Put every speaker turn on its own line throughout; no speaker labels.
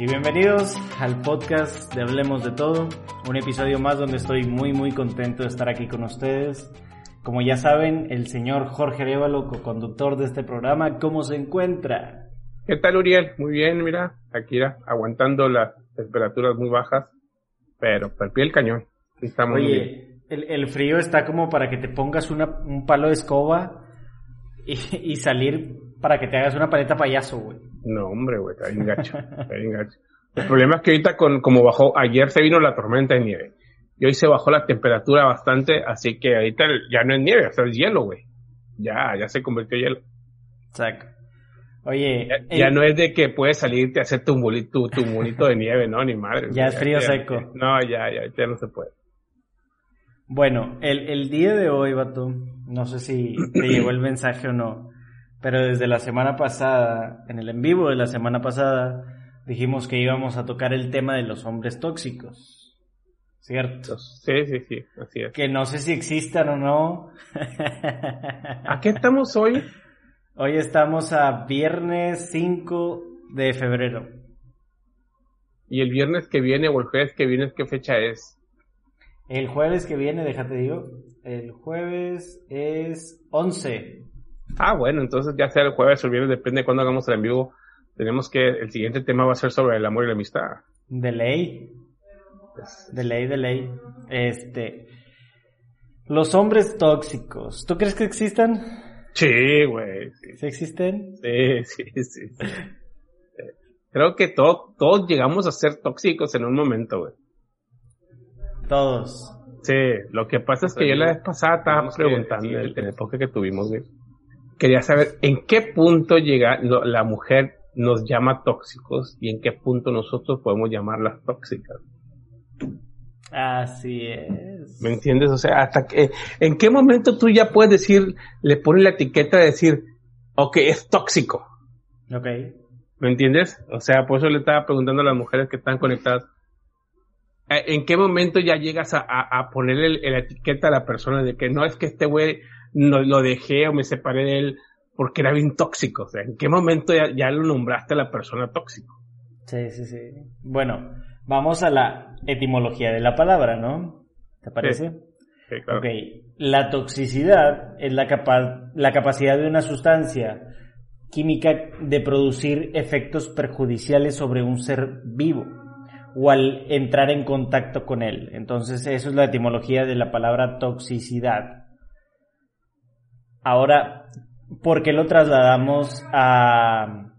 Y bienvenidos al podcast de Hablemos de Todo, un episodio más donde estoy muy muy contento de estar aquí con ustedes. Como ya saben, el señor Jorge Arevalo, co-conductor de este programa, ¿cómo se encuentra?
¿Qué tal, Uriel? Muy bien, mira, aquí aguantando las temperaturas muy bajas, pero per pie el cañón.
Estamos Oye, el, frío está como para que te pongas un palo de escoba y, salir para que te hagas una paleta payaso, güey.
No, hombre, güey, está bien gacho, está bien gacho. El problema es que ahorita con, como bajó, ayer se vino la tormenta de nieve. Y hoy se bajó la temperatura bastante, así que ahorita ya no es nieve, o sea, es hielo, güey. Ya, ya se convirtió en hielo.
Exacto. Oye.
Ya, no es de que puedes salirte a hacer tu mulito, tu mulito de nieve, ¿no? Ni madre.
Ya es frío seco.
No, ya, ya, ya no se puede.
Bueno, el, el día de hoy, Bato, no sé si te llegó el mensaje o no, pero desde la semana pasada, en el en vivo de la semana pasada, dijimos que íbamos a tocar el tema de los hombres tóxicos. ¿Cierto?
Sí, sí, sí, así es.
Que no sé si existan o no.
¿A qué estamos hoy?
Hoy estamos a viernes 5 de febrero.
¿Y el viernes que viene o el jueves que viene qué fecha es?
El jueves que viene, déjate digo, el jueves es 11.
Ah, bueno, entonces ya sea el jueves o el viernes, depende de cuándo hagamos el en vivo. Tenemos que, el siguiente tema va a ser sobre el amor y la amistad.
De ley. De ley, de ley. Este. Los hombres tóxicos. ¿Tú crees que existan?
Sí, güey.
Sí. existen?
Sí, sí, sí. Creo que todos llegamos a ser tóxicos en un momento, güey.
Todos.
Sí, lo que pasa es que yo la vez pasada estaba preguntando, en el época que tuvimos, quería saber en qué punto llega la mujer nos llama tóxicos y en qué punto nosotros podemos llamarlas tóxicas.
Así es.
¿Me entiendes? O sea, hasta que, en qué momento tú ya puedes decir, le pones la etiqueta de decir, ok, es tóxico.
Ok.
¿Me entiendes? O sea, por eso le estaba preguntando a las mujeres que están conectadas, ¿en qué momento ya llegas a, a, ponerle la etiqueta a la persona de que no es que este güey no, lo dejé o me separé de él porque era bien tóxico? O sea, ¿en qué momento ya, lo nombraste a la persona tóxico?
Sí, sí, sí. Bueno, vamos a la etimología de la palabra, ¿no? ¿Te parece?
Sí, claro.
Ok, la toxicidad es la, capa la capacidad de una sustancia química de producir efectos perjudiciales sobre un ser vivo o al entrar en contacto con él. Entonces, eso es la etimología de la palabra toxicidad. Ahora, ¿por qué lo trasladamos a,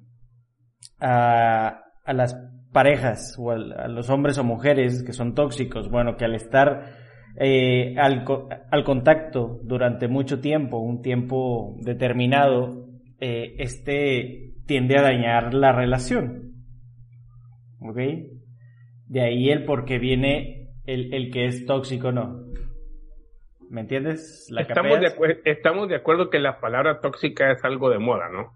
a, las parejas o a, los hombres o mujeres que son tóxicos? Bueno, que al estar eh, al, al, contacto durante mucho tiempo, un tiempo determinado, eh, este tiende a dañar la relación. ¿Ok? De ahí el por qué viene el, el que es tóxico no. ¿Me entiendes?
estamos, de estamos de acuerdo que la palabra tóxica es algo de moda, ¿no?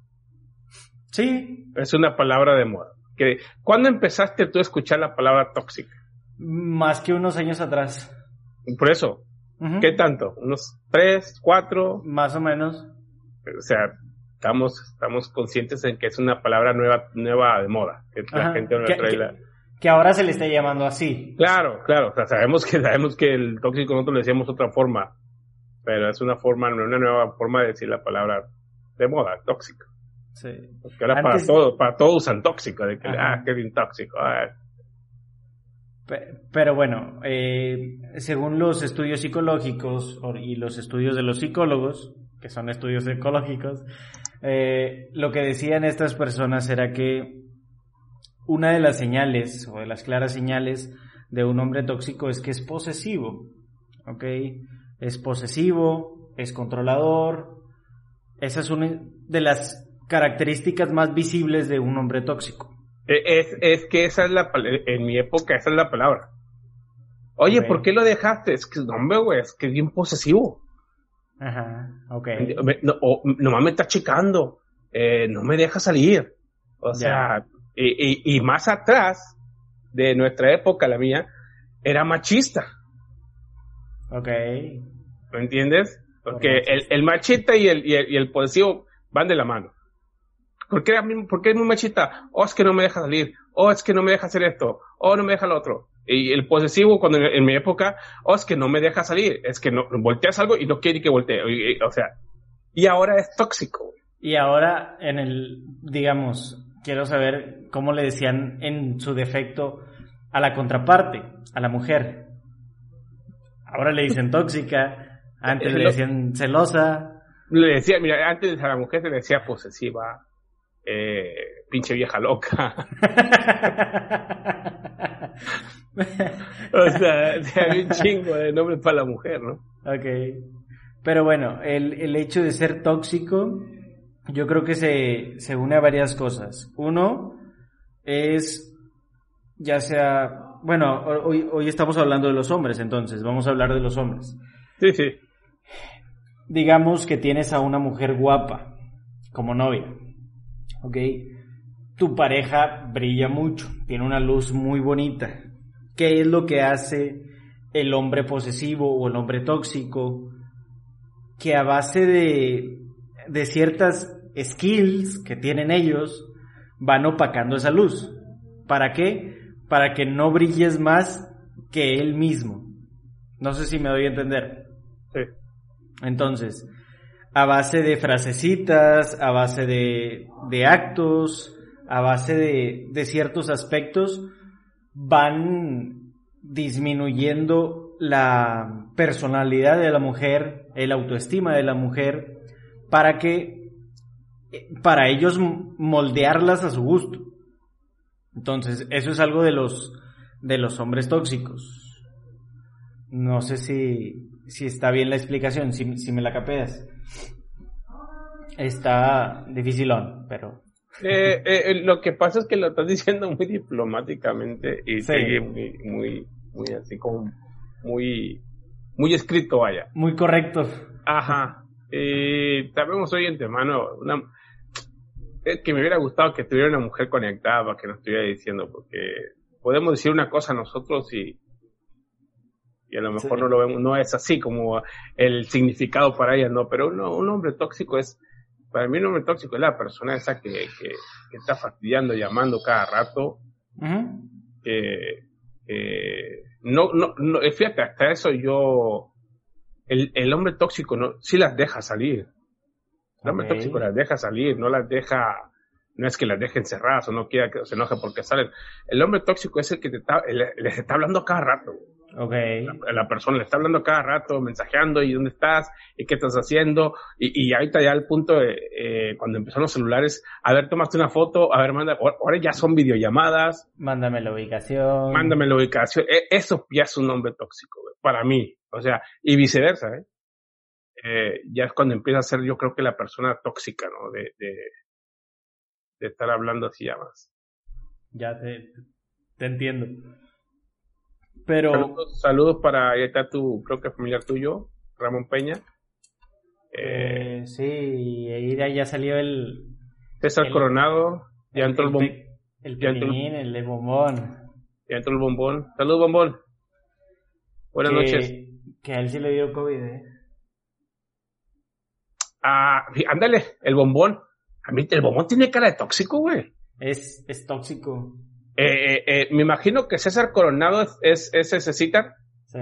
Sí.
Es una palabra de moda. Que, ¿Cuándo empezaste tú a escuchar la palabra tóxica?
Más que unos años atrás.
Por eso. ¿Qué tanto? ¿Unos tres, cuatro?
Más o menos.
O sea, estamos, estamos conscientes en que es una palabra nueva, nueva de moda. Que la gente no trae la
que ahora se le está llamando así.
Claro, claro, o sea, sabemos que sabemos que el tóxico nosotros le decíamos otra forma, pero es una forma, una nueva forma de decir la palabra de moda, tóxico.
Sí.
Porque ahora para todo, para todo usan tóxico, de que, ah, qué bien tóxico. Ah.
Pero bueno, eh, según los estudios psicológicos y los estudios de los psicólogos, que son estudios ecológicos, eh, lo que decían estas personas era que una de las señales o de las claras señales de un hombre tóxico es que es posesivo, ¿ok? Es posesivo, es controlador. Esa es una de las características más visibles de un hombre tóxico.
E, es, es que esa es la, en mi época esa es la palabra. Oye, ¿por qué lo dejaste? Es que, hombre, güey, es que es bien posesivo.
Ajá, ok.
No, nomás me está checando, eh, no me deja salir. O sea, y, y, más atrás de nuestra época, la mía, era machista.
Ok.
¿Me entiendes? Porque el, el, machista y el, y el, y el van de la mano. ¿Por qué, ¿Por qué es muy machista? Oh, es que no me deja salir. oh, es que no me deja hacer esto, oh, no me deja lo otro. Y el posesivo, cuando en, mi época, oh, es que no me deja salir, es que no, volteas algo y no quiere que voltee. O sea, y ahora es tóxico.
Y ahora, en el, digamos, quiero saber cómo le decían en su defecto a la contraparte, a la mujer. Ahora le dicen tóxica, antes le decían celosa.
Le decía, mira, antes a la mujer se le decía posesiva, eh, pinche vieja loca. o sea, hay un chingo de nombres para la mujer, ¿no?
Ok. Pero bueno, el, el hecho de ser tóxico, yo creo que se, se une a varias cosas. Uno es, ya sea, bueno, hoy, hoy estamos hablando de los hombres, entonces, vamos a hablar de los hombres.
Sí, sí.
Digamos que tienes a una mujer guapa como novia, ¿ok? Tu pareja brilla mucho, tiene una luz muy bonita, ¿Qué es lo que hace el hombre posesivo o el hombre tóxico? Que a base de, de ciertas skills que tienen ellos, van opacando esa luz. ¿Para qué? Para que no brilles más que él mismo. No sé si me doy a entender.
Sí.
Entonces, a base de frasecitas, a base de, de actos, a base de, de ciertos aspectos, van disminuyendo la personalidad de la mujer, el autoestima de la mujer, para que, para ellos moldearlas a su gusto. Entonces, eso es algo de los, de los hombres tóxicos. No sé si, si está bien la explicación, si, si me la capeas. Está dificilón, pero
eh, eh, lo que pasa es que lo estás diciendo muy diplomáticamente y muy, muy, muy así como muy, muy escrito, vaya.
Muy correcto.
Ajá. Eh, sabemos hoy en mano una, que me hubiera gustado que tuviera una mujer conectada para que nos estuviera diciendo, porque podemos decir una cosa nosotros y, y a lo mejor no lo vemos, no es así como el significado para ella, no, pero un hombre tóxico es para mí un hombre tóxico es la persona esa que, que, está fastidiando, llamando cada rato. no, no, no, eh, fíjate, hasta eso yo, el, el hombre tóxico no, sí las deja salir. El hombre tóxico las deja salir, no las deja, no es que las deje encerradas o no quiera que se enoje porque salen. El hombre tóxico es el que te está, les está hablando cada rato.
Okay.
La, persona le está hablando cada rato, mensajeando, ¿y dónde estás? ¿Y qué estás haciendo? Y, y ahorita ya al punto de, eh, cuando empezaron los celulares, a ver, tomaste una foto, a ver, manda, ahora ya son videollamadas.
Mándame la ubicación.
Mándame la ubicación. E, eso ya es un nombre tóxico, para mí. O sea, y viceversa, ¿eh? ¿Eh? ya es cuando empieza a ser, yo creo que la persona tóxica, ¿no? De, de, de estar hablando así ya más.
Ya te, te entiendo. Pero...
Saludos, saludos para, ahí está tu, creo que familiar tuyo, Ramón Peña.
Eh, sí, y ahí ya salió el...
César Coronado, ya entró el,
bombón. El pelín, el, el, bombón.
Ya entró el bombón. Saludos, bombón. Buenas noches.
Que a él sí le dio COVID, ¿eh?
Ah, ándale, el bombón. A mí el bombón tiene cara de tóxico, güey.
Es, es tóxico.
Eh, eh, me imagino que César Coronado es, es, ese cita.
Sí.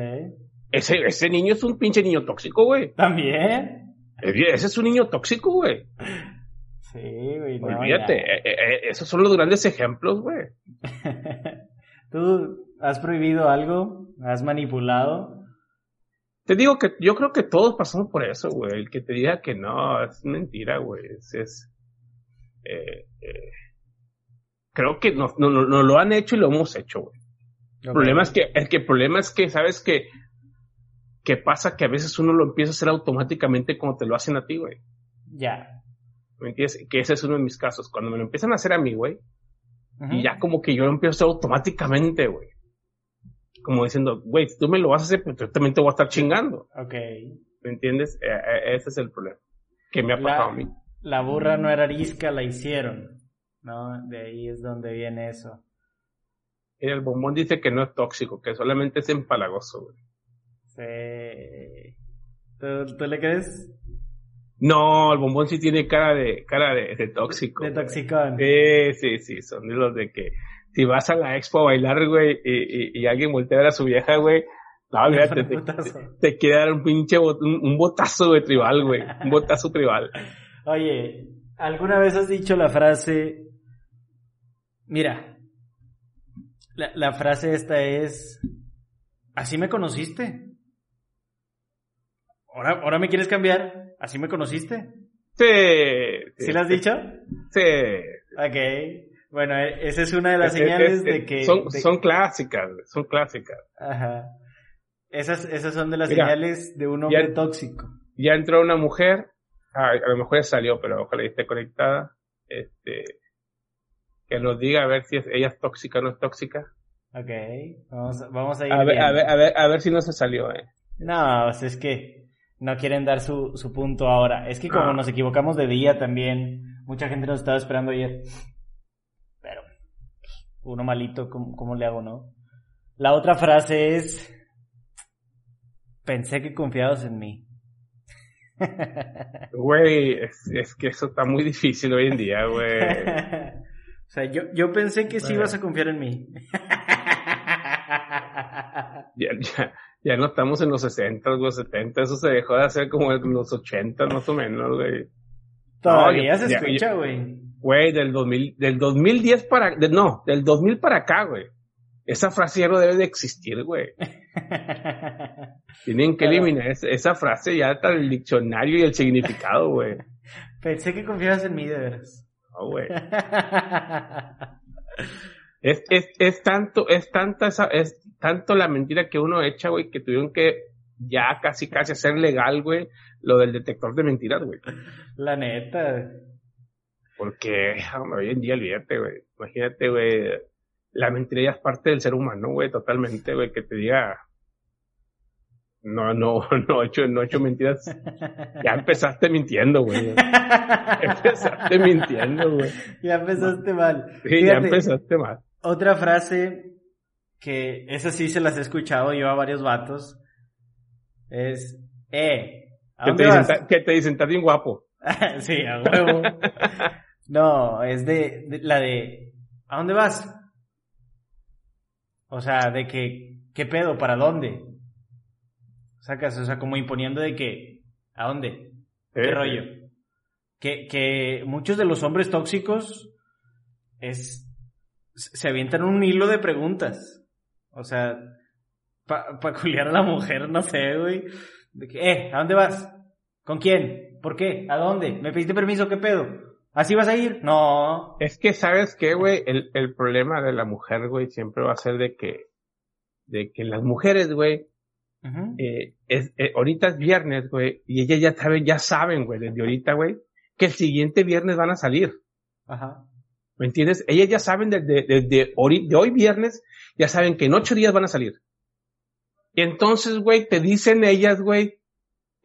Ese, ese niño es un pinche niño tóxico, güey.
También.
Ese es un niño tóxico, güey.
Sí, güey.
No, Olvídate, eh, esos son los grandes ejemplos, güey.
¿Tú has prohibido algo? ¿Has manipulado?
Te digo que yo creo que todos pasamos por eso, güey. El que te diga que no, es mentira, güey. Es, es eh, eh, creo que nos, no, no, lo han hecho y lo hemos hecho, güey. El problema es que, el que el problema es que, ¿sabes que que pasa que a veces uno lo empieza a hacer automáticamente como te lo hacen a ti, güey.
Ya.
¿Me entiendes? Que ese es uno de mis casos. Cuando me lo empiezan a hacer a mí, güey, y ya como que yo lo empiezo a hacer automáticamente, güey. Como diciendo, güey, si tú me lo vas a hacer, pues yo también te voy a estar chingando.
Ok.
¿Me entiendes? E, e, ese es el problema que me ha pasado a mí.
La burra no era arisca, la hicieron. ¿no? De ahí es donde viene eso.
el bombón dice que no es tóxico, que solamente es empalagoso, güey.
Sí. ¿Tú, le crees?
No, el bombón sí tiene cara de cara de, tóxico.
De toxicón.
Sí, sí, sí, son de los de que si vas a la expo a bailar, güey, y, y, alguien voltea a ver a su vieja, güey, no, te, te, te, quiere dar un pinche un, botazo de tribal, güey. Un botazo tribal.
Oye, ¿alguna vez has dicho la frase? Mira, la, la frase esta es, ¿así me conociste? ¿Ahora, ¿Ahora me quieres cambiar? ¿Así me conociste?
Sí.
¿Sí, la has dicho?
Sí.
Ok. Bueno, e, esa es una de las señales de que...
Son, son clásicas, son clásicas.
Ajá. Esas, esas son de las señales de un hombre tóxico.
Ya entró una mujer, a, lo mejor ya salió, pero ojalá esté conectada. Este, que nos diga a ver si es, ella es tóxica o no es tóxica.
Ok, vamos, vamos a ir.
A ver, a ver, a ver, a ver si no se salió, eh.
No, pues es que no quieren dar su, su punto ahora. Es que como ah. nos equivocamos de día también, mucha gente nos estaba esperando ayer. Uno malito, ¿cómo, cómo le hago, no? La otra frase es, pensé que confiabas en mí.
Güey, es, que eso está muy difícil hoy en día, güey.
o sea, yo, yo pensé que sí ibas a confiar en mí.
ya, ya, ya no estamos en los 60, los 70, eso se dejó de hacer como en los 80 más o menos, güey.
Todavía se escucha, güey.
Güey, del 2000, del 2010 para, no, del 2000 para acá, güey. Esa frase ya no debe de existir, güey. Tienen que eliminar esa, frase ya está el diccionario y el significado, güey.
Pensé que confiabas en mí, de veras.
No, güey. es, es, es tanto, es tanta esa, es tanto la mentira que uno echa, güey, que tuvieron que ya casi casi hacer legal, güey, lo del detector de mentiras, güey.
La neta.
Porque, hoy en día olvídate, güey. Imagínate, güey, la mentira ya es parte del ser humano, güey, totalmente, güey, que te diga, no, no, no he hecho, no he hecho mentiras. Ya empezaste mintiendo, güey. empezaste mintiendo, güey.
Ya empezaste mal.
Sí, ya empezaste mal.
Otra frase que esa sí se las he escuchado yo a varios vatos es, eh, ¿a dónde
que,
te vas?
Dicen, que te dicen, estás bien guapo.
sí, a huevo. No, es de, de, la de, ¿a dónde vas? O sea, de que, ¿qué pedo? ¿Para dónde? Sacas, o sea, como imponiendo de que, ¿a dónde? ¿Qué rollo? Que, que muchos de los hombres tóxicos es, se avientan un hilo de preguntas. O sea, para pa culiar a la mujer, no sé, güey. De que, eh, ¿a dónde vas? ¿Con quién? ¿Por qué? ¿A dónde? ¿Me pediste permiso? ¿Qué pedo? ¿Así vas a ir? No.
Es que, ¿sabes qué, güey? El, el problema de la mujer, güey, siempre va a ser de que, de que las mujeres, güey, eh, es, eh, ahorita es viernes, güey, y ellas ya saben, ya saben, güey, desde ahorita, güey, que el siguiente viernes van a salir.
Ajá.
¿Me entiendes? Ellas ya saben desde, desde, de hoy viernes, ya saben que en ocho días van a salir. Y entonces, güey, te dicen ellas, güey,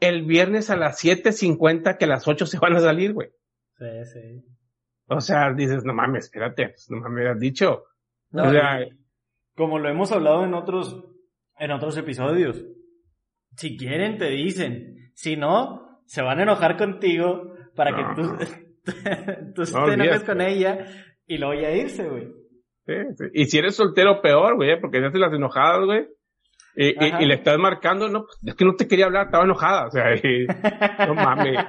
el viernes a las 7.50 que a las 8 se van a salir, güey.
Sí, sí.
O sea, dices, no mames, espérate, pues, no mames, has dicho.
No, o sea, como lo hemos hablado en otros, en otros episodios. Si quieren, te dicen. Si no, se van a enojar contigo para que tú, tú te enojes con ella y luego ya irse, güey.
Sí, sí. Y si eres soltero, peor, güey, porque ya te las enojadas, güey. Y, y, le estás marcando, no, es que no te quería hablar, estaba enojada, o sea, y, no mames,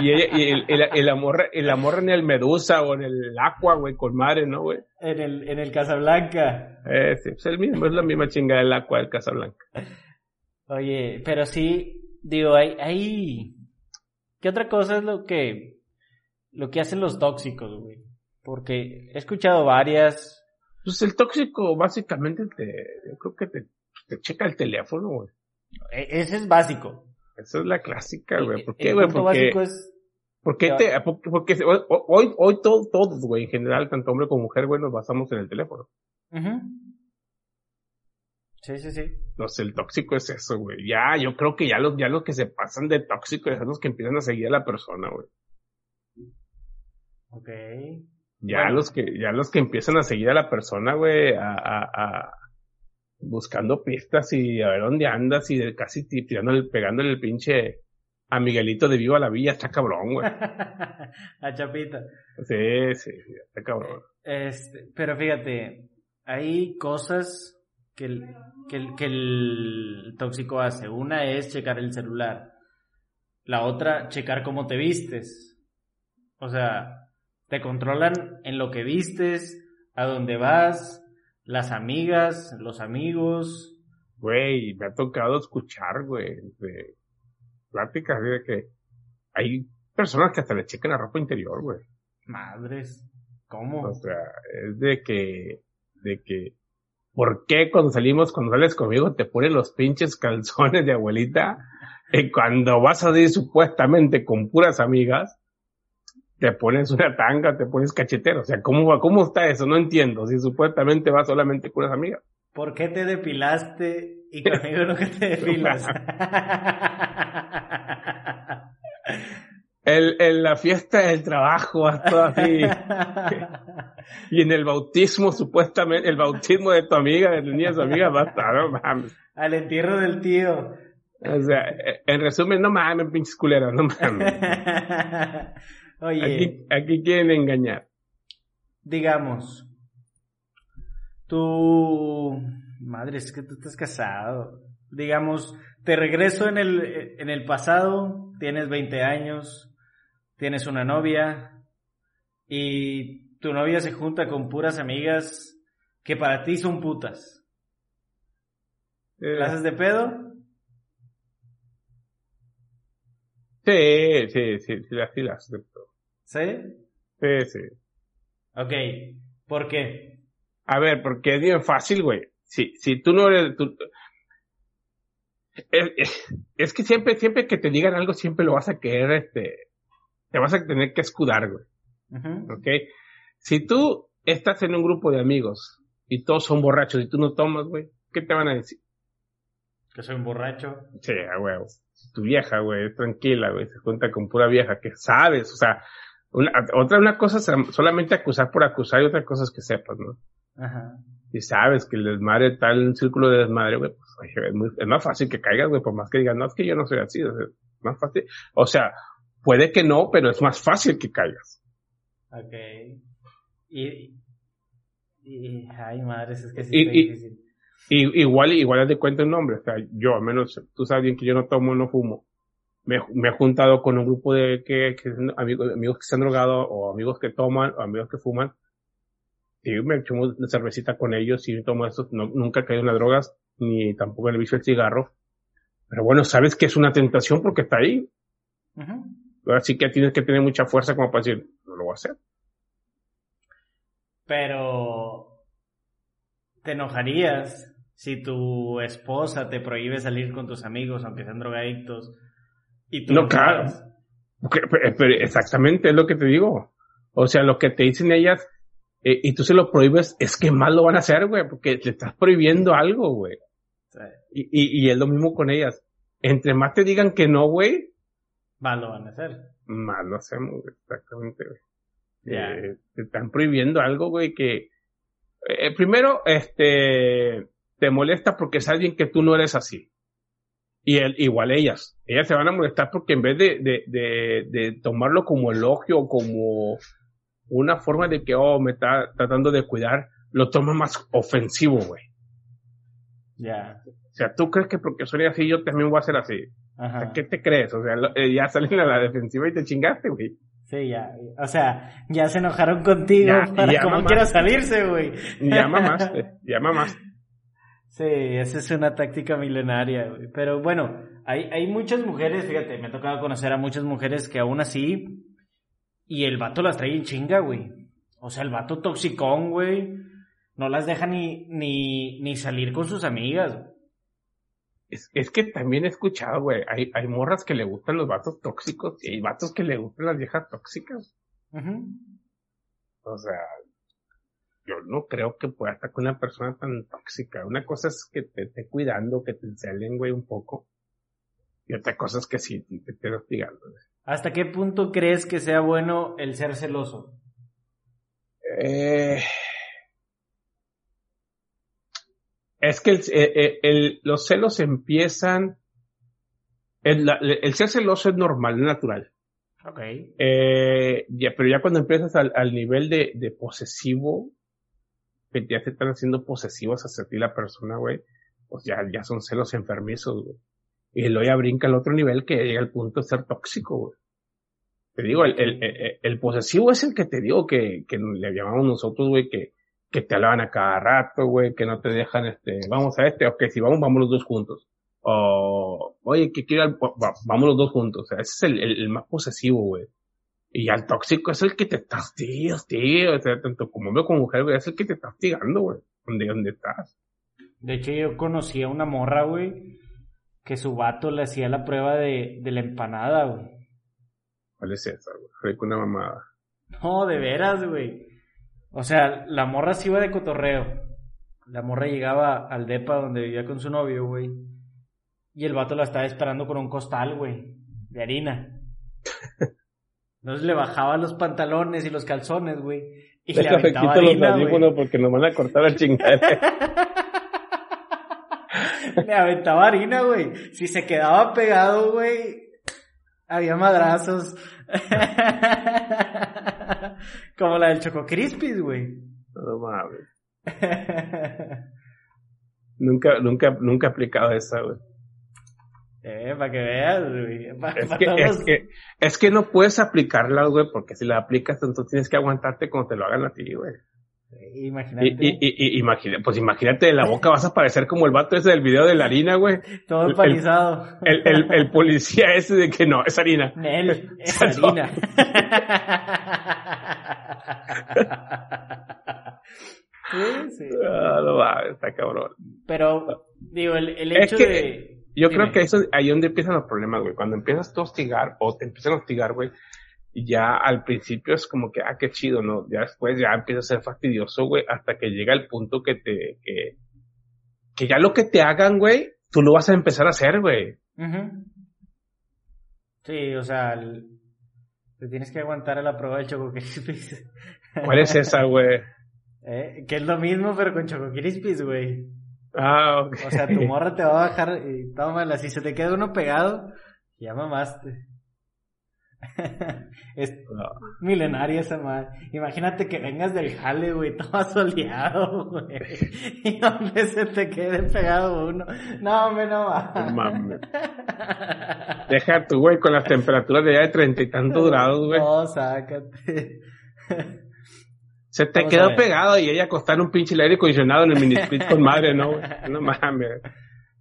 y, el, el, el, amor, el amor en el Medusa o en el Aqua, güey, con madre, ¿no, güey?
En el, en el Casablanca.
Eh, sí, es el mismo, es la misma chingada del Aqua del Casablanca.
Oye, pero sí, digo, hay, hay, ¿qué otra cosa es lo que, lo que hacen los tóxicos, güey? Porque he escuchado varias.
Pues el tóxico básicamente te, yo creo que te te checa el teléfono, güey.
E, ese es básico.
Esa es la clásica, güey. ¿Por qué, güey? Porque, es... porque, te, porque, hoy, hoy todo, todos, güey, en general, tanto hombre como mujer, güey, nos basamos en el teléfono.
Sí, sí, sí.
No sé, el tóxico es eso, güey. Ya, yo creo que ya los, ya los que se pasan de tóxico son los que empiezan a seguir a la persona, güey.
Ok.
Ya los que, ya los que empiezan a seguir a la persona, güey, a, a, buscando pistas y a ver dónde andas y casi tirándole, pegándole el pinche a Miguelito de Viva la Villa, está cabrón, güey.
a Chapita.
Sí, sí, está cabrón.
Este, pero fíjate, hay cosas que el, que, el, que el tóxico hace. Una es checar el celular. La otra, checar cómo te vistes. O sea, te controlan en lo que vistes, a dónde vas, las amigas, los amigos.
Güey, me ha tocado escuchar, güey, de pláticas de que hay personas que hasta le checan la ropa interior, güey.
Madres, ¿cómo?
O sea, es de que, de que, ¿por qué cuando salimos, cuando sales conmigo, te ponen los pinches calzones de abuelita? Y cuando vas a ir supuestamente con puras amigas, te pones una tanga, te pones cachetero. O sea, ¿cómo, cómo está eso? No entiendo. Si supuestamente vas solamente con unas amigas.
¿Por qué te depilaste y conmigo no que te depilas?
el, en la fiesta del trabajo, todo así. y en el bautismo, supuestamente, el bautismo de tu amiga, de tu niña, de su amiga, va a estar, no mames.
Al entierro del tío.
O sea, en resumen, no mames, pinches culeros, no mames.
Oye.
Aquí, aquí quieren engañar.
Digamos, tú, madre, es que tú estás casado. Digamos, te regreso en el, en el pasado, tienes 20 años, tienes una novia y tu novia se junta con puras amigas que para ti son putas.
Eh,
¿La haces de pedo?
sí, sí, sí, sí, las sí, las acepto.
¿Sí?
Sí, sí.
Ok. ¿Por qué?
A ver, porque es bien fácil, güey. Si, si tú no eres, tú- es, es- es que siempre, siempre que te digan algo, siempre lo vas a querer, este, te vas a tener que escudar, güey.
Ujú.
¿ok? Si tú estás en un grupo de amigos y todos son borrachos y tú no tomas, güey, ¿qué te van a decir?
Que soy un borracho.
Sí, huevo. Tu vieja, güey, es tranquila, güey, se junta con pura vieja, que sabes, o sea, una, otra una cosa es solamente acusar por acusar y otra cosa es que sepas, ¿no?
Ajá.
Si sabes que el desmadre un círculo de desmadre, güey, pues oye, es, muy- es más fácil que caigas, güey, por más que digas, no, es que yo no soy así, es más fácil. O sea, puede que no, pero es más fácil que caigas.
Ok. Y, y ay, madres, es que sí
Y-
está
y-
difícil.
Y, igual, igual haz de cuenta un nombre, o sea, yo, al menos, tú sabes bien que yo no tomo, no fumo. Me, me he juntado con un grupo de que, que amigos, amigos que se han drogado, o amigos que toman, o amigos que fuman. Y me echo una cervecita con ellos y tomo eso. No, nunca he caído en las drogas, ni tampoco en el vicio del cigarro. Pero bueno, sabes que es una tentación porque está ahí.
Ujú.
Ahora sí que tienes que tener mucha fuerza como para decir, no lo voy a hacer.
Pero te enojarías si tu esposa te prohíbe salir con tus amigos, aunque sean drogadictos. Y tú
No, claro. pero- pero exactamente es lo que te digo. O sea, lo que te dicen ellas, eh, y tú se lo prohíbes, es que más lo van a hacer, güey, porque le estás prohibiendo algo, güey. Y, y, y es lo mismo con ellas. Entre más te digan que no, güey,
Más lo van a hacer.
más lo hacemos, güey, exactamente, güey. Eh, te están prohibiendo algo, güey, que eh, primero, este, te molesta porque es alguien que tú no eres así. Y el, igual ellas, ellas se van a molestar porque en vez de, de, de, de tomarlo como elogio como una forma de que, oh, me está tratando de cuidar, lo toma más ofensivo, güey.
Ya.
O sea, tú crees que porque soy así, yo también voy a ser así. O sea,
Ajá.
¿Qué te crees? O sea, lo- eh, ya salen a la defensiva y te chingaste, güey.
Sí, ya. O sea, ya se enojaron contigo
Ya,
para
ya,
como quiera salirse, güey.
Ya mamaste, ya mamaste.
Sí, esa es una táctica milenaria, güey. Pero bueno, hay, hay muchas mujeres, fíjate, me ha tocado conocer a muchas mujeres que aún así, y el vato las trae en chinga, güey. O sea, el vato toxicón, güey. No las deja ni, ni, ni salir con sus amigas.
Es, es que también he escuchado, güey, hay, hay morras que le gustan los vatos tóxicos y hay vatos que le gustan las viejas tóxicas.
Ujú.
O sea, yo no creo que pueda estar con una persona tan tóxica. Una cosa es que te esté cuidando, que te güey, un poco. Y otra cosa es que sí, te esté hostigando. güey.
¿Hasta qué punto crees que sea bueno el ser celoso?
Eh, es que el- eh, eh, el- los celos empiezan El, el ser celoso es normal, es natural.
Ok.
Eh, ya, pero ya cuando empiezas al, al nivel de, de posesivo, que ya te están haciendo posesivos hacia ti la persona, güey, pues ya, ya son celos enfermizos, güey. Y luego ya brinca al otro nivel que llega al punto de ser tóxico, güey. Te digo, el, el, posesivo es el que te digo que, que le llamamos nosotros, güey, que, que te hablaban a cada rato, güey, que no te dejan, este, vamos a este, ok, si vamos, vamos los dos juntos. O, oye, que quiero, vamos los dos juntos. O ese es el, más posesivo, güey. Y al tóxico es el que te está tío, tío, o sea, tanto como hombre como mujer, güey, es el que te está hostigando, güey, donde, donde estás.
De hecho, yo conocí a una morra, güey, que su vato le hacía la prueba de, de la empanada, güey.
¿Cuál es esa, güey? Fue con una mamada.
No, de veras, güey. O sea, la morra se iba de cotorreo. La morra llegaba al depa donde vivía con su novio, güey. Y el vato la estaba esperando con un costal, güey, de harina. Entonces le bajaba los pantalones y los calzones, güey. Y le aventaba harina,
los porque nos van a cortar la chingada.
le aventaba harina, güey. Si se quedaba pegado, güey, había madrazos. Como la del Choco Crispis, güey.
No mames. nunca, nunca, nunca he aplicado esa, güey.
Eh, para que veas, güey. Pa,
es,
pa
que,
todos...
es, que, es que no puedes aplicarla, güey, porque si la aplicas, entonces tienes que aguantarte cuando te lo hagan a ti, güey.
Imagínate.
Y, y, y, imagina, pues imagínate, en la boca vas a parecer como el vato ese del video de la harina, güey.
Todo empanizado.
El, el, el, el, policía ese de que no, es harina.
Nel, es harina. sí, sí.
Ah, no va, está cabrón.
Pero, digo, el, el hecho
es que,
de...
Yo Dime. creo que eso ahí es donde empiezan los problemas, güey. Cuando empiezas a hostigar o te empiezan a hostigar, güey, ya al principio es como que, ah, qué chido, ¿no? Ya después ya empieza a ser fastidioso, güey, hasta que llega el punto que te, que, que ya lo que te hagan, güey, tú lo vas a empezar a hacer, güey.
Uh -huh. Sí, o sea, el, te tienes que aguantar a la prueba del Choco Crispis.
¿Cuál es esa, güey?
¿Eh? Que es lo mismo, pero con Choco Crispis, güey.
Ah, ok.
O sea, tu morra te va a bajar y tómala. Si se te queda uno pegado, ya mamaste. es no. milenaria esa madre. Imagínate que vengas del jale, güey, todo soleado, güey. Y donde se te quede pegado uno. No, hombre, no va.
No mames. Deja tu, güey, con las temperaturas de ya de treinta y tantos grados, güey.
No, sácate.
Se te Vamos quedó pegado y ella acostar un pinche aire acondicionado en el mini split con madre, ¿no? No mames.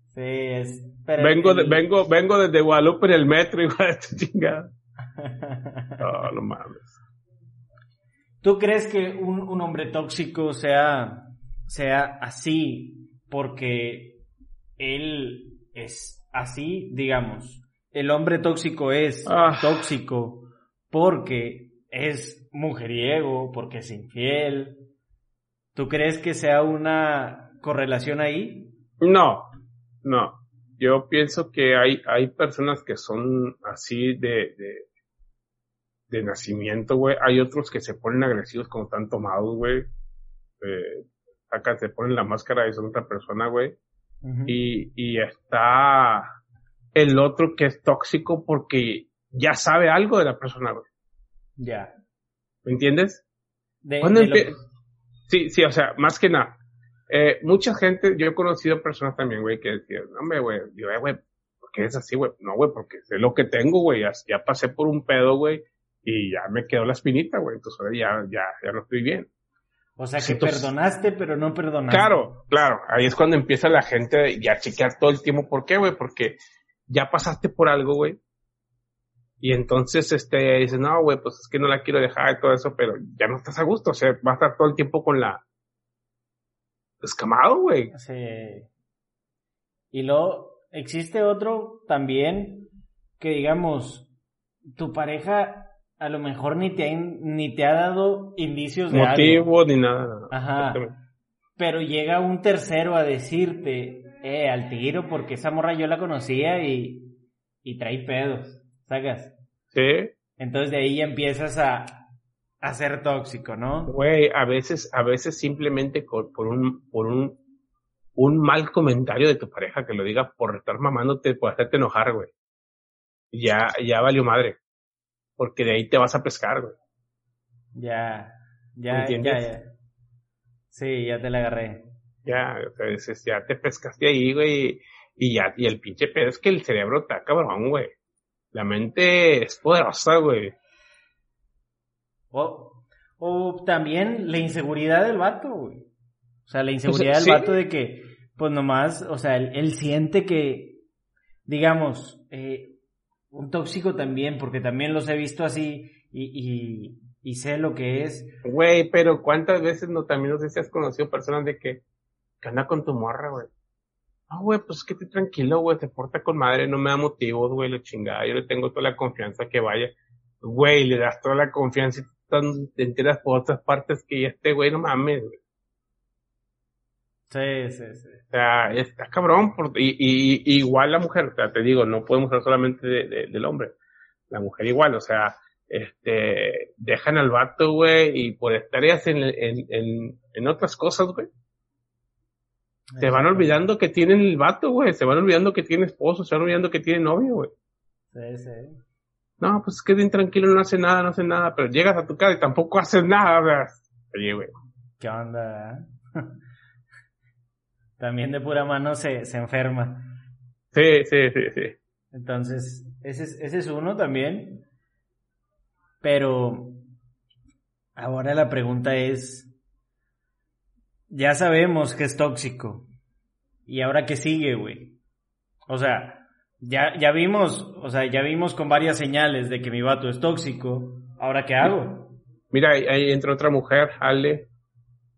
Sí, es.
Vengo, de, vengo, vengo desde Guadalupe en el metro, igual de chingada. No, no mames.
¿Tú crees que un, un hombre tóxico sea, sea así porque él es así, digamos? El hombre tóxico es ah. tóxico porque es mujeriego, porque es infiel. ¿Tú crees que sea una correlación ahí?
No, no. Yo pienso que hay, hay personas que son así de, de, de nacimiento, güey. Hay otros que se ponen agresivos cuando están tomados, güey. Eh, acá se ponen la máscara y son otra persona, güey. Uh -huh. y, y está el otro que es tóxico porque ya sabe algo de la persona, güey.
Ya.
¿Me entiendes?
De,
¿Cuándo
de lo...
Sí, sí, o sea, más que nada. Eh, mucha gente, yo he conocido personas también, güey, que decían, no, hombre, güey, yo, güey, ¿por qué es así, güey? No, güey, porque sé lo que tengo, güey, ya, ya, pasé por un pedo, güey, y ya me quedó la espinita, güey, entonces ahora ya, ya, ya no estoy bien.
O sea, que entonces, perdonaste, pero no perdonaste.
Claro, claro, ahí es cuando empieza la gente ya a chequear todo el tiempo, ¿por qué, güey? Porque ya pasaste por algo, güey, y entonces, este, dices, no, güey, pues es que no la quiero dejar y todo eso, pero ya no estás a gusto, o sea, vas a estar todo el tiempo con la escamado, güey.
Sí. Y luego, existe otro también que, digamos, tu pareja a lo mejor ni te ha, ni te ha dado indicios de
Motivo,
algo.
ni nada.
Ajá. Pero llega un tercero a decirte, eh, al tiro, porque esa morra yo la conocía y, y trae pedos. ¿Sacas?
Sí.
Entonces de ahí ya empiezas a, a ser tóxico, ¿no?
Güey, a veces, a veces simplemente por, por un, por un, un mal comentario de tu pareja que lo diga por estar mamándote, por hacerte enojar, güey. ya, ya valió madre. Porque de ahí te vas a pescar, güey.
Ya, ya, ya, ya. Sí, ya te la agarré.
Ya, entonces ya te pescaste ahí, güey. Y ya, y el pinche pedo es que el cerebro está cabrón, güey. La mente es poderosa, güey.
O, o también la inseguridad del vato, güey. O sea, la inseguridad del vato de que, pues nomás, o sea, él, siente que, digamos, eh, un tóxico también, porque también los he visto así y, y, sé lo que es.
Güey, pero ¿cuántas veces no también no sé si has conocido personas de que, que anda con tu morra, güey? Ah, güey, pues que te tranquilo, güey, te porta con madre, no me da motivos, güey, la chingada, yo le tengo toda la confianza que vaya. Güey, le das toda la confianza y te enteras por otras partes que este güey no mames, güey.
Sí, sí, sí.
O sea, está cabrón. Por, y, y, igual la mujer, o sea, te digo, no podemos hablar solamente de, del hombre. La mujer igual, o sea, este, dejan al vato, güey, y por estar en, en, en, en otras cosas, güey, se van olvidando que tienen el vato, güey. Se van olvidando que tiene esposo, se van olvidando que tiene novio, güey.
Sí, sí.
No, pues es que bien tranquilo, no hace nada, no hace nada. Pero llegas a tu casa y tampoco haces nada, güey. Oye, güey.
¿Qué onda? También de pura mano se, se enferma.
Sí, sí, sí, sí.
Entonces, ese es, ese es uno también. Pero ahora la pregunta es, ya sabemos que es tóxico. ¿Y ahora qué sigue, güey? O sea, ya, ya vimos, o sea, ya vimos con varias señales de que mi vato es tóxico. ¿Ahora qué hago?
Mira, ahí entra otra mujer, Ale.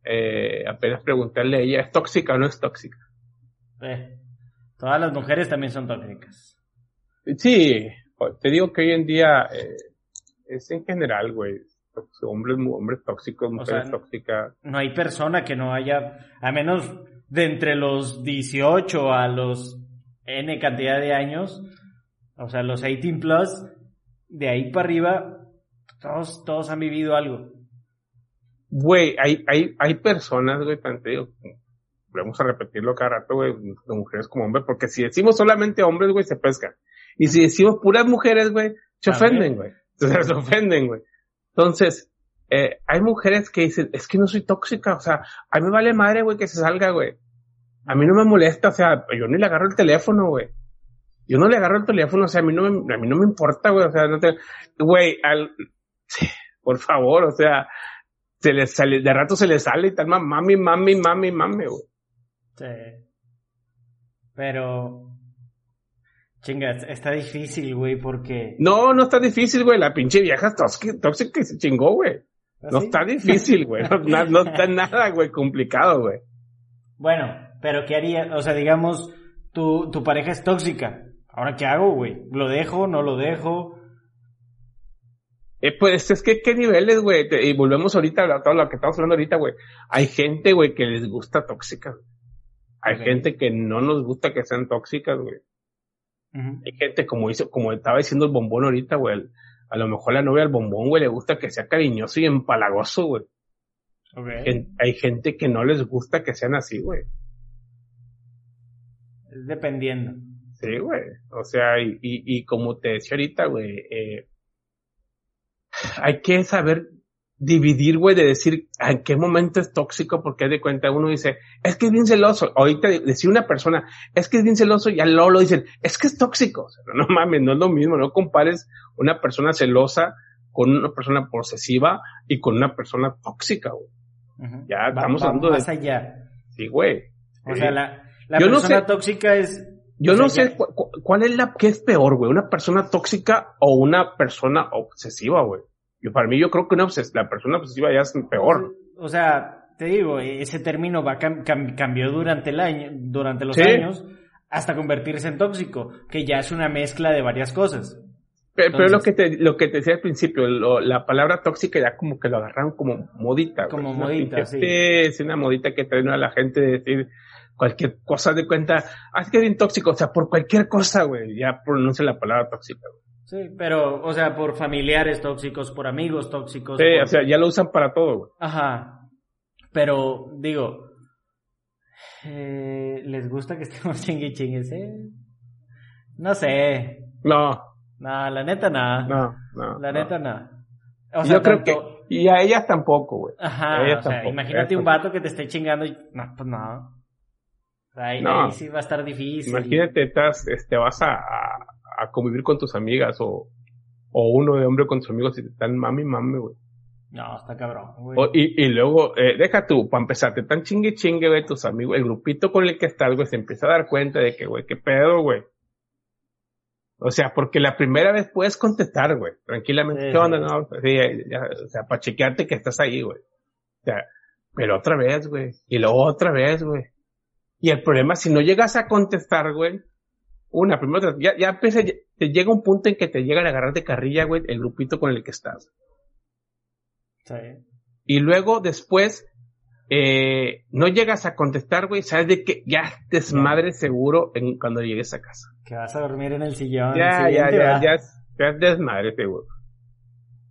Eh, apenas preguntarle a ella, ¿es tóxica o no es tóxica?
Eh, todas las mujeres también son tóxicas.
Sí, te digo que hoy en día eh, es en general, güey hombres, hombres tóxicos, mujeres tóxicas.
No hay persona que no haya, a menos de entre los 18 a los N cantidad de años, o sea, los 18 plus, de ahí para arriba, todos, todos han vivido algo.
Güey, hay, hay, hay personas, güey, tanto digo, vamos a repetirlo cada rato, güey, de mujeres como hombres, porque si decimos solamente hombres, güey, se pescan. Y si decimos puras mujeres, güey, se ofenden, güey. Se ofenden, güey. Entonces, eh, hay mujeres que dicen, es que no soy tóxica, o sea, a mí vale madre, güey, que se salga, güey. A mí no me molesta, o sea, yo ni le agarro el teléfono, güey. Yo no le agarro el teléfono, o sea, a mí no me, a mí no me importa, güey, o sea, no te, güey, al, por favor, o sea, se le sale, de rato se le sale y tal, mami, mami, mami, mami, güey.
Sí. Pero, Chinga, está difícil, güey, porque...
No, no está difícil, güey. La pinche vieja tóxica que se chingó, güey. ¿Ah, no está difícil, güey. No, está nada, güey, complicado, güey.
Bueno, pero ¿qué haría? O sea, digamos, tu, tu pareja es tóxica. ¿Ahora qué hago, güey? ¿Lo dejo? ¿No lo dejo?
Eh, pues es que qué niveles, güey. Y volvemos ahorita a todo lo que estamos hablando ahorita, güey. Hay gente, güey, que les gusta tóxica. Hay gente que no nos gusta que sean tóxicas, güey. Hay gente, como hizo, como estaba diciendo el bombón ahorita, güey, a lo mejor la novia del bombón, güey, le gusta que sea cariñoso y empalagoso, güey. Hay gente que no les gusta que sean así, güey.
Es dependiendo.
Sí, güey. O sea, y, y, y como te decía ahorita, güey, eh, hay que saber dividir, güey, de decir en qué momento es tóxico, porque de cuenta uno dice, es que es bien celoso. Ahorita decir una persona, es que es bien celoso, y al lo dicen, es que es tóxico. O sea, no, mames, no es lo mismo, no compares una persona celosa con una persona posesiva y con una persona tóxica, güey. Ya estamos hablando
de... Más allá.
Sí, güey.
O sea, la, la persona tóxica es...
Yo no sé cuál es la, qué es peor, güey, una persona tóxica o una persona obsesiva, güey. Yo, para mí, yo creo que una la persona obsesiva ya es peor.
O sea, te digo, ese término va cambió durante el año, durante los años, hasta convertirse en tóxico, que ya es una mezcla de varias cosas.
Pero, pero lo que te, lo que te decía al principio, la palabra tóxica ya como que lo agarraron como modita.
Como modita, sí.
Es una modita que trae a la gente de decir cualquier cosa de cuenta, ah, es que es bien tóxico, o sea, por cualquier cosa, güey, ya pronuncia la palabra tóxica, güey.
Sí, pero, o sea, por familiares tóxicos, por amigos tóxicos.
Sí, o sea, ya lo usan para todo, güey.
Ajá. Pero, digo, eh, ¿les gusta que estemos chingue chingues, eh? No sé.
No.
No, la neta nada.
No, no.
La
no.
neta nada.
Yo creo que. Y a ellas tampoco, güey.
Ajá,
A ellas
o sea,
tampoco,
imagínate
ellas
un vato que te esté chingando y... No, pues no. Ahí,
No.
ahí sí va a estar difícil.
Imagínate, estás, este, vas a, a, a convivir con tus amigas o, o uno de hombre con tus amigos y te están mami, mami, güey.
No, está cabrón, güey.
O- y, y luego, eh, deja tú, para empezar, te están chingue chingue, güey, tus amigos, el grupito con el que estás, güey, se empieza a dar cuenta de que, güey, qué pedo, güey. O sea, porque la primera vez puedes contestar, güey, tranquilamente.
Sí,
¿Qué onda?
sí.
No, sí, ya- ya, o sea, para chequearte que estás ahí, güey. O sea, pero otra vez, güey. Y luego otra vez, güey. Y el problema, si no llegas a contestar, güey, una, primero, te- ya, ya empieza, te llega un punto en que te llegan a agarrar de carrilla, güey, el grupito con el que estás.
Sí.
Y luego después, eh, no llegas a contestar, güey, sabes de que ya desmadre seguro en, cuando llegues a casa.
Que vas a dormir en el sillón.
Ya,
el
ya, ya, ya, ya es desmadre seguro.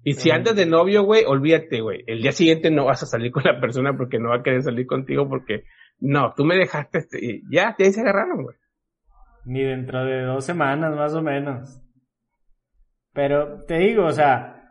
Y si andas de novio, güey, olvídate, güey. El día siguiente no vas a salir con la persona porque no va a querer salir contigo porque, no, tú me dejaste, y ya, de ahí se agarraron, güey.
Ni dentro de dos semanas, más o menos. Pero te digo, o sea,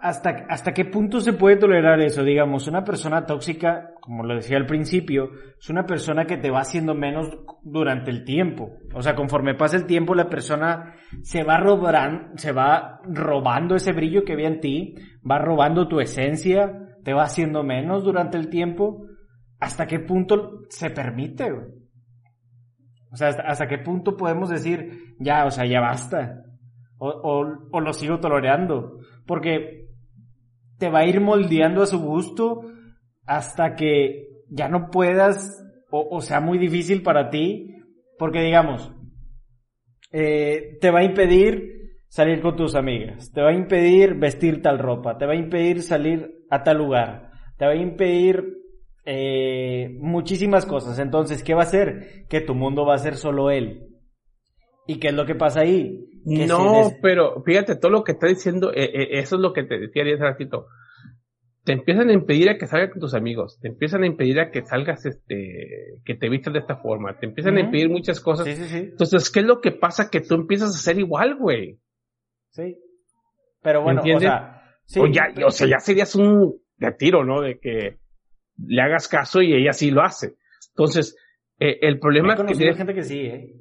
¿hasta, ¿hasta qué punto se puede tolerar eso? Digamos, una persona tóxica, como lo decía al principio, es una persona que te va haciendo menos durante el tiempo. O sea, conforme pasa el tiempo, la persona se va robando, se va robando ese brillo que había en ti, va robando tu esencia, te va haciendo menos durante el tiempo. ¿Hasta qué punto se permite, güey? O sea, ¿hasta, qué punto podemos decir, ya, o sea, ya basta? O, o, lo sigo tolerando. Porque te va a ir moldeando a su gusto hasta que ya no puedas o, o sea muy difícil para ti. Porque digamos, eh, te va a impedir salir con tus amigas, te va a impedir vestir tal ropa, te va a impedir salir a tal lugar, te va a impedir eh, muchísimas cosas. Entonces, ¿qué va a hacer? Que tu mundo va a ser solo él. ¿Y qué es lo que pasa ahí? Que
No,
si des-
pero fíjate, todo lo que está diciendo, eh, eh, eso es lo que te decía hace ratito. Te empiezan a impedir a que salgas con tus amigos, te empiezan a impedir a que salgas, este, que te vistas de esta forma, te empiezan a impedir muchas cosas.
Sí, sí, sí.
Entonces, ¿qué es lo que pasa? Que tú empiezas a ser igual, güey.
Sí. Pero bueno, o sea,
o, ya,
pero-
o sea, ya serías un de tiro, ¿no? De que le hagas caso y ella sí lo hace. Entonces, eh, el problema es que tienes-
gente que sí, ¿eh?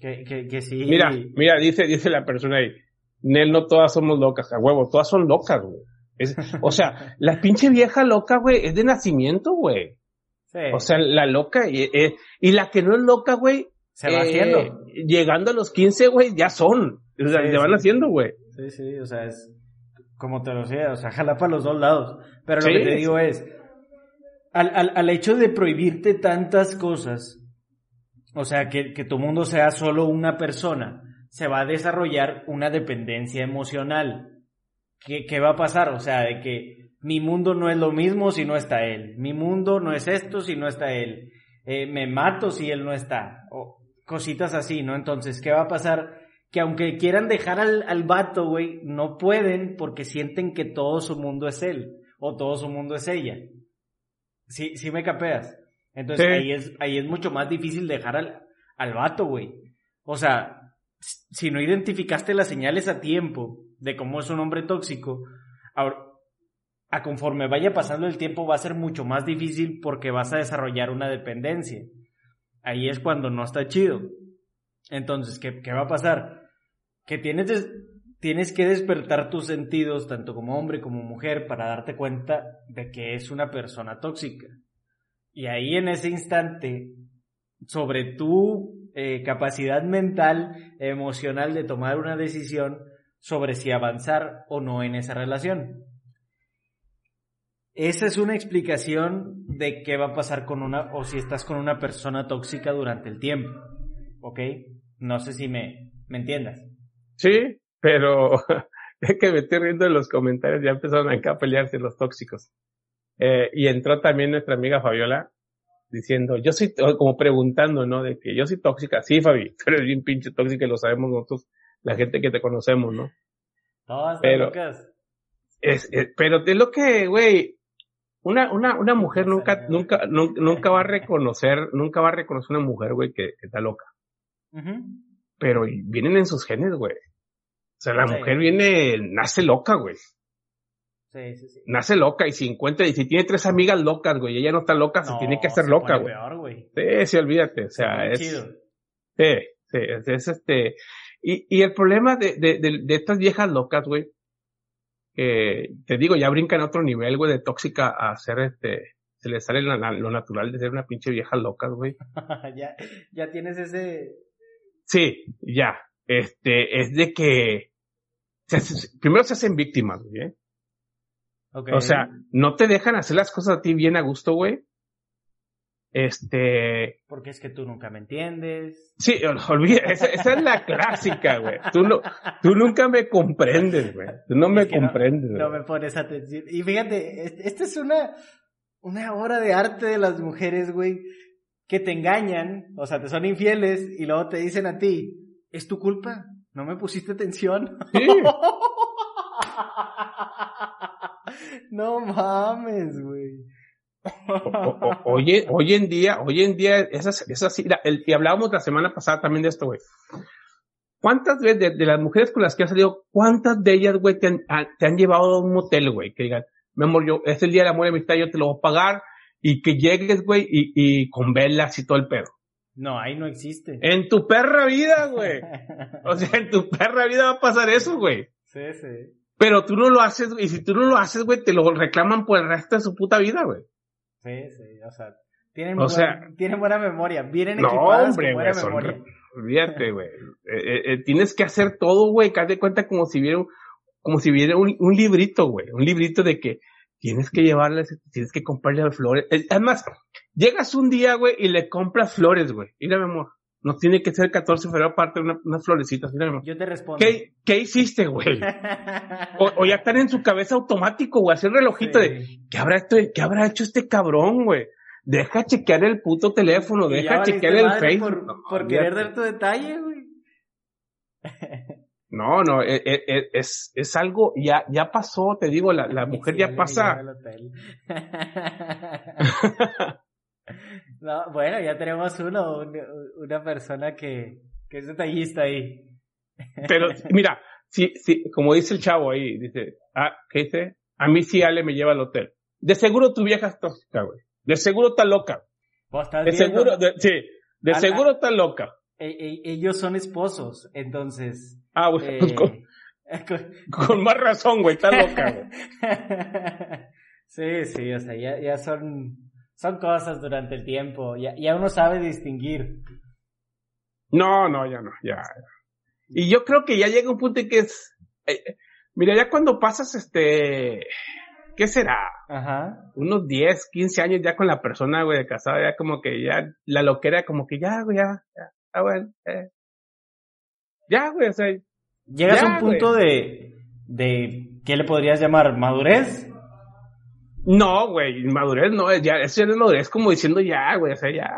Que, que, que sí.
Mira, mira, dice, dice la persona ahí, Nel, no todas somos locas, a huevo, todas son locas, güey. Es- o sea, la pinche vieja loca, güey, es de nacimiento, güey.
Sí,
O sea, la loca, y, eh, y la que no es loca, güey,
se va
eh,
haciendo.
llegando a los 15, güey, ya son. O sea,
Sí,
se van
sí.
haciendo, güey.
Sí, sí, o sea, es como te lo decía, o sea, jala para los dos lados. Pero
Sí,
lo que te digo es, al, al, al hecho de prohibirte tantas cosas, o sea, que, que tu mundo sea solo una persona, se va a desarrollar una dependencia emocional. ¿Qué, ¿Qué va a pasar? O sea, de que mi mundo no es lo mismo si no está él. Mi mundo no es esto si no está él. Eh, me mato si él no está. O cositas así, ¿no? Entonces, ¿qué va a pasar? Que aunque quieran dejar al, al vato, güey, no pueden porque sienten que todo su mundo es él. O todo su mundo es ella. Sí, sí me capeas. Entonces
Sí.
ahí es, ahí es mucho más difícil dejar al, al vato, güey. O sea, si no identificaste las señales a tiempo de cómo es un hombre tóxico, ahora, a conforme vaya pasando el tiempo va a ser mucho más difícil porque vas a desarrollar una dependencia. Ahí es cuando no está chido. Entonces, ¿qué, qué va a pasar? Que tienes, tienes que despertar tus sentidos, tanto como hombre como mujer, para darte cuenta de que es una persona tóxica. Y ahí en ese instante, sobre tu eh, capacidad mental, emocional de tomar una decisión sobre si avanzar o no en esa relación. Esa es una explicación de qué va a pasar con una, o si estás con una persona tóxica durante el tiempo. ¿Ok? No sé si me, me entiendas.
Sí, pero es que me estoy riendo en los comentarios, ya empezaron acá a pelearse los tóxicos. Eh, y entró también nuestra amiga Fabiola diciendo, yo soy, como preguntando, ¿no? De que yo soy tóxica. Sí, Fabi, tú eres bien pinche tóxica y lo sabemos nosotros, la gente que te conocemos, ¿no?
Están
Pero-. Es, es- pero es lo que, güey, una, una, una mujer nunca, nunca, nunca, nunca va a reconocer, nunca va a reconocer una mujer, güey, que, que está loca.
Ujú.
pero vienen en sus genes, güey. O sea, la mujer viene, nace loca, güey.
Sí, sí, sí.
Nace loca y si encuentra, y si tiene tres amigas locas, güey, ella no está loca, se tiene que hacer loca, güey. Sí, sí, olvídate, o sea, es... Chido. Sí, sí, es, este... Y, y el problema de, de, de, estas viejas locas, güey, que te digo, ya brincan a otro nivel, güey, de tóxica a hacer este, se le sale lo, lo natural de ser una pinche vieja loca, güey.
ya, ya tienes ese...
Sí, ya. Este, es de que primero se hacen víctimas, güey. ¿eh? O sea, no te dejan hacer las cosas a ti bien a gusto, güey. Este.
Porque es que tú nunca me entiendes.
Sí, olvida, esa, es la clásica, güey. Tú, no, tú nunca me comprendes, güey. Tú no me comprendes.
No, me pones atención. Y fíjate, esta es una, una obra de arte de las mujeres, güey, que te engañan, o sea, te son infieles y luego te dicen a ti, es tu culpa, no me pusiste atención. Sí. no mames, güey.
Oye, hoy en día, hoy en día, esas, esas, el, y hablábamos la semana pasada también de esto, güey. ¿Cuántas veces de, las mujeres con las que has salido, cuántas de ellas, güey, te han, te han llevado a un motel, güey? Que digan, mi amor, yo, es el día de la muerte de amistad, yo te lo voy a pagar, y que llegues, güey, y, y con velas y todo el pedo.
No, ahí no existe.
En tu perra vida, güey. o sea, en tu perra vida va a pasar eso, güey.
Sí, sí.
Pero tú no lo haces, y si tú no lo haces, güey, te lo reclaman por el resto de su puta vida, güey.
Sí, sí, o sea, tienen, buena, tienen buena memoria, vienen no, hombre, con buena memoria.
Olvídate, güey. Eh, eh, eh, tienes que hacer todo, güey, que haz de cuenta como si viera, como si viera un, un librito, güey. Un librito de que tienes que llevarles, tienes que comprarle flores. Además, llegas un día, güey, y le compras flores, güey. Mira, mi amor. No tiene que ser 14 de febrero aparte una, unas florecitas. Mira, mi amor.
Yo te respondo.
¿Qué, qué hiciste, güey? o, ya están en su cabeza automático, güey. Hacer relojito de, ¿qué habrá, esto, ¿qué habrá hecho este cabrón, güey? Deja chequear el puto teléfono, deja chequear el Facebook.
Por, por querer dar tu detalle, güey.
No, no, es, e, e, es, es, algo, ya, ya pasó, te digo, la, la mujer ya pasa.
no, bueno, ya tenemos uno, una persona que, que es detallista ahí.
Pero, mira, sí, sí, como dice el chavo ahí, dice, ah, ¿qué dice? A mí sí Ale me lleva al hotel. De seguro tu vieja es tóxica, güey. De seguro está loca. de seguro, sí, de seguro está loca.
E, e, ellos son esposos, entonces.
Ah, pues eh, con, más razón, güey, está loca, güey.
sí, sí, o sea, ya, ya son, son cosas durante el tiempo, ya, ya uno sabe distinguir.
No, no, ya no, ya. Y yo creo que ya llega un punto en que es, eh, mira, ya cuando pasas este, ¿qué será?
Ajá.
Unos 10, 15 años ya con la persona, güey, de casada, ya como que ya, la loquera como que ya, güey, ya, ya ah, bueno, eh. Ya, güey, o sea.
Llegas a un punto de, de, ¿qué le podrías llamar? ¿Madurez?
No, güey, madurez no, ya, eso ya es madurez, como diciendo ya, güey, o sea, ya,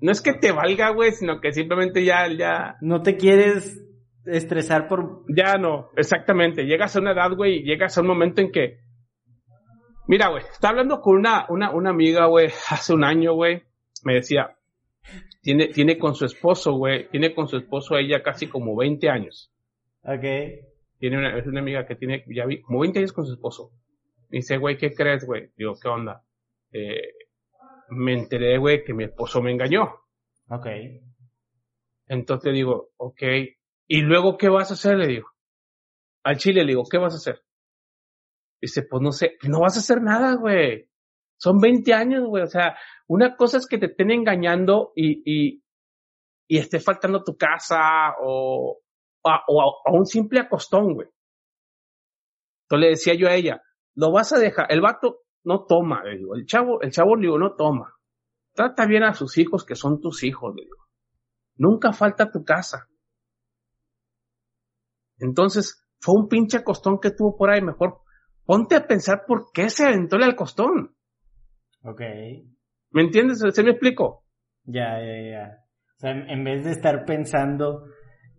No es que te valga, güey, sino que simplemente ya, ya.
No te quieres estresar por.
Ya no, exactamente. Llegas a una edad, güey, y llegas a un momento en que. Mira, güey, estaba hablando con una, una, una amiga, güey, hace un año, güey. Me decía, tiene, tiene con su esposo, güey, tiene con su esposo ella casi como 20 años.
Ok.
Tiene una, es una amiga que tiene, ya vi, como 20 años con su esposo. dice, güey, ¿qué crees, güey? Digo, ¿qué onda? Eh, me enteré, güey, que mi esposo me engañó.
Ok.
Entonces digo, ok. ¿Y luego qué vas a hacer? Le digo. Al chile le digo, ¿qué vas a hacer? Dice, pues no sé, no vas a hacer nada, güey. Son 20 años, güey. O sea, una cosa es que te estén engañando y, y, y esté faltando tu casa o, o, a, un simple acostón, güey. Entonces le decía yo a ella, lo vas a dejar, el vato no toma, le digo, el chavo, el chavo le digo, no toma. Trata bien a sus hijos que son tus hijos, le digo. Nunca falta tu casa. Entonces, fue un pinche acostón que tuvo por ahí, mejor ponte a pensar por qué se aventó el costón.
Ok.
¿Me entiendes? ¿Se me explico?
Ya, ya, ya. O sea, en vez de estar pensando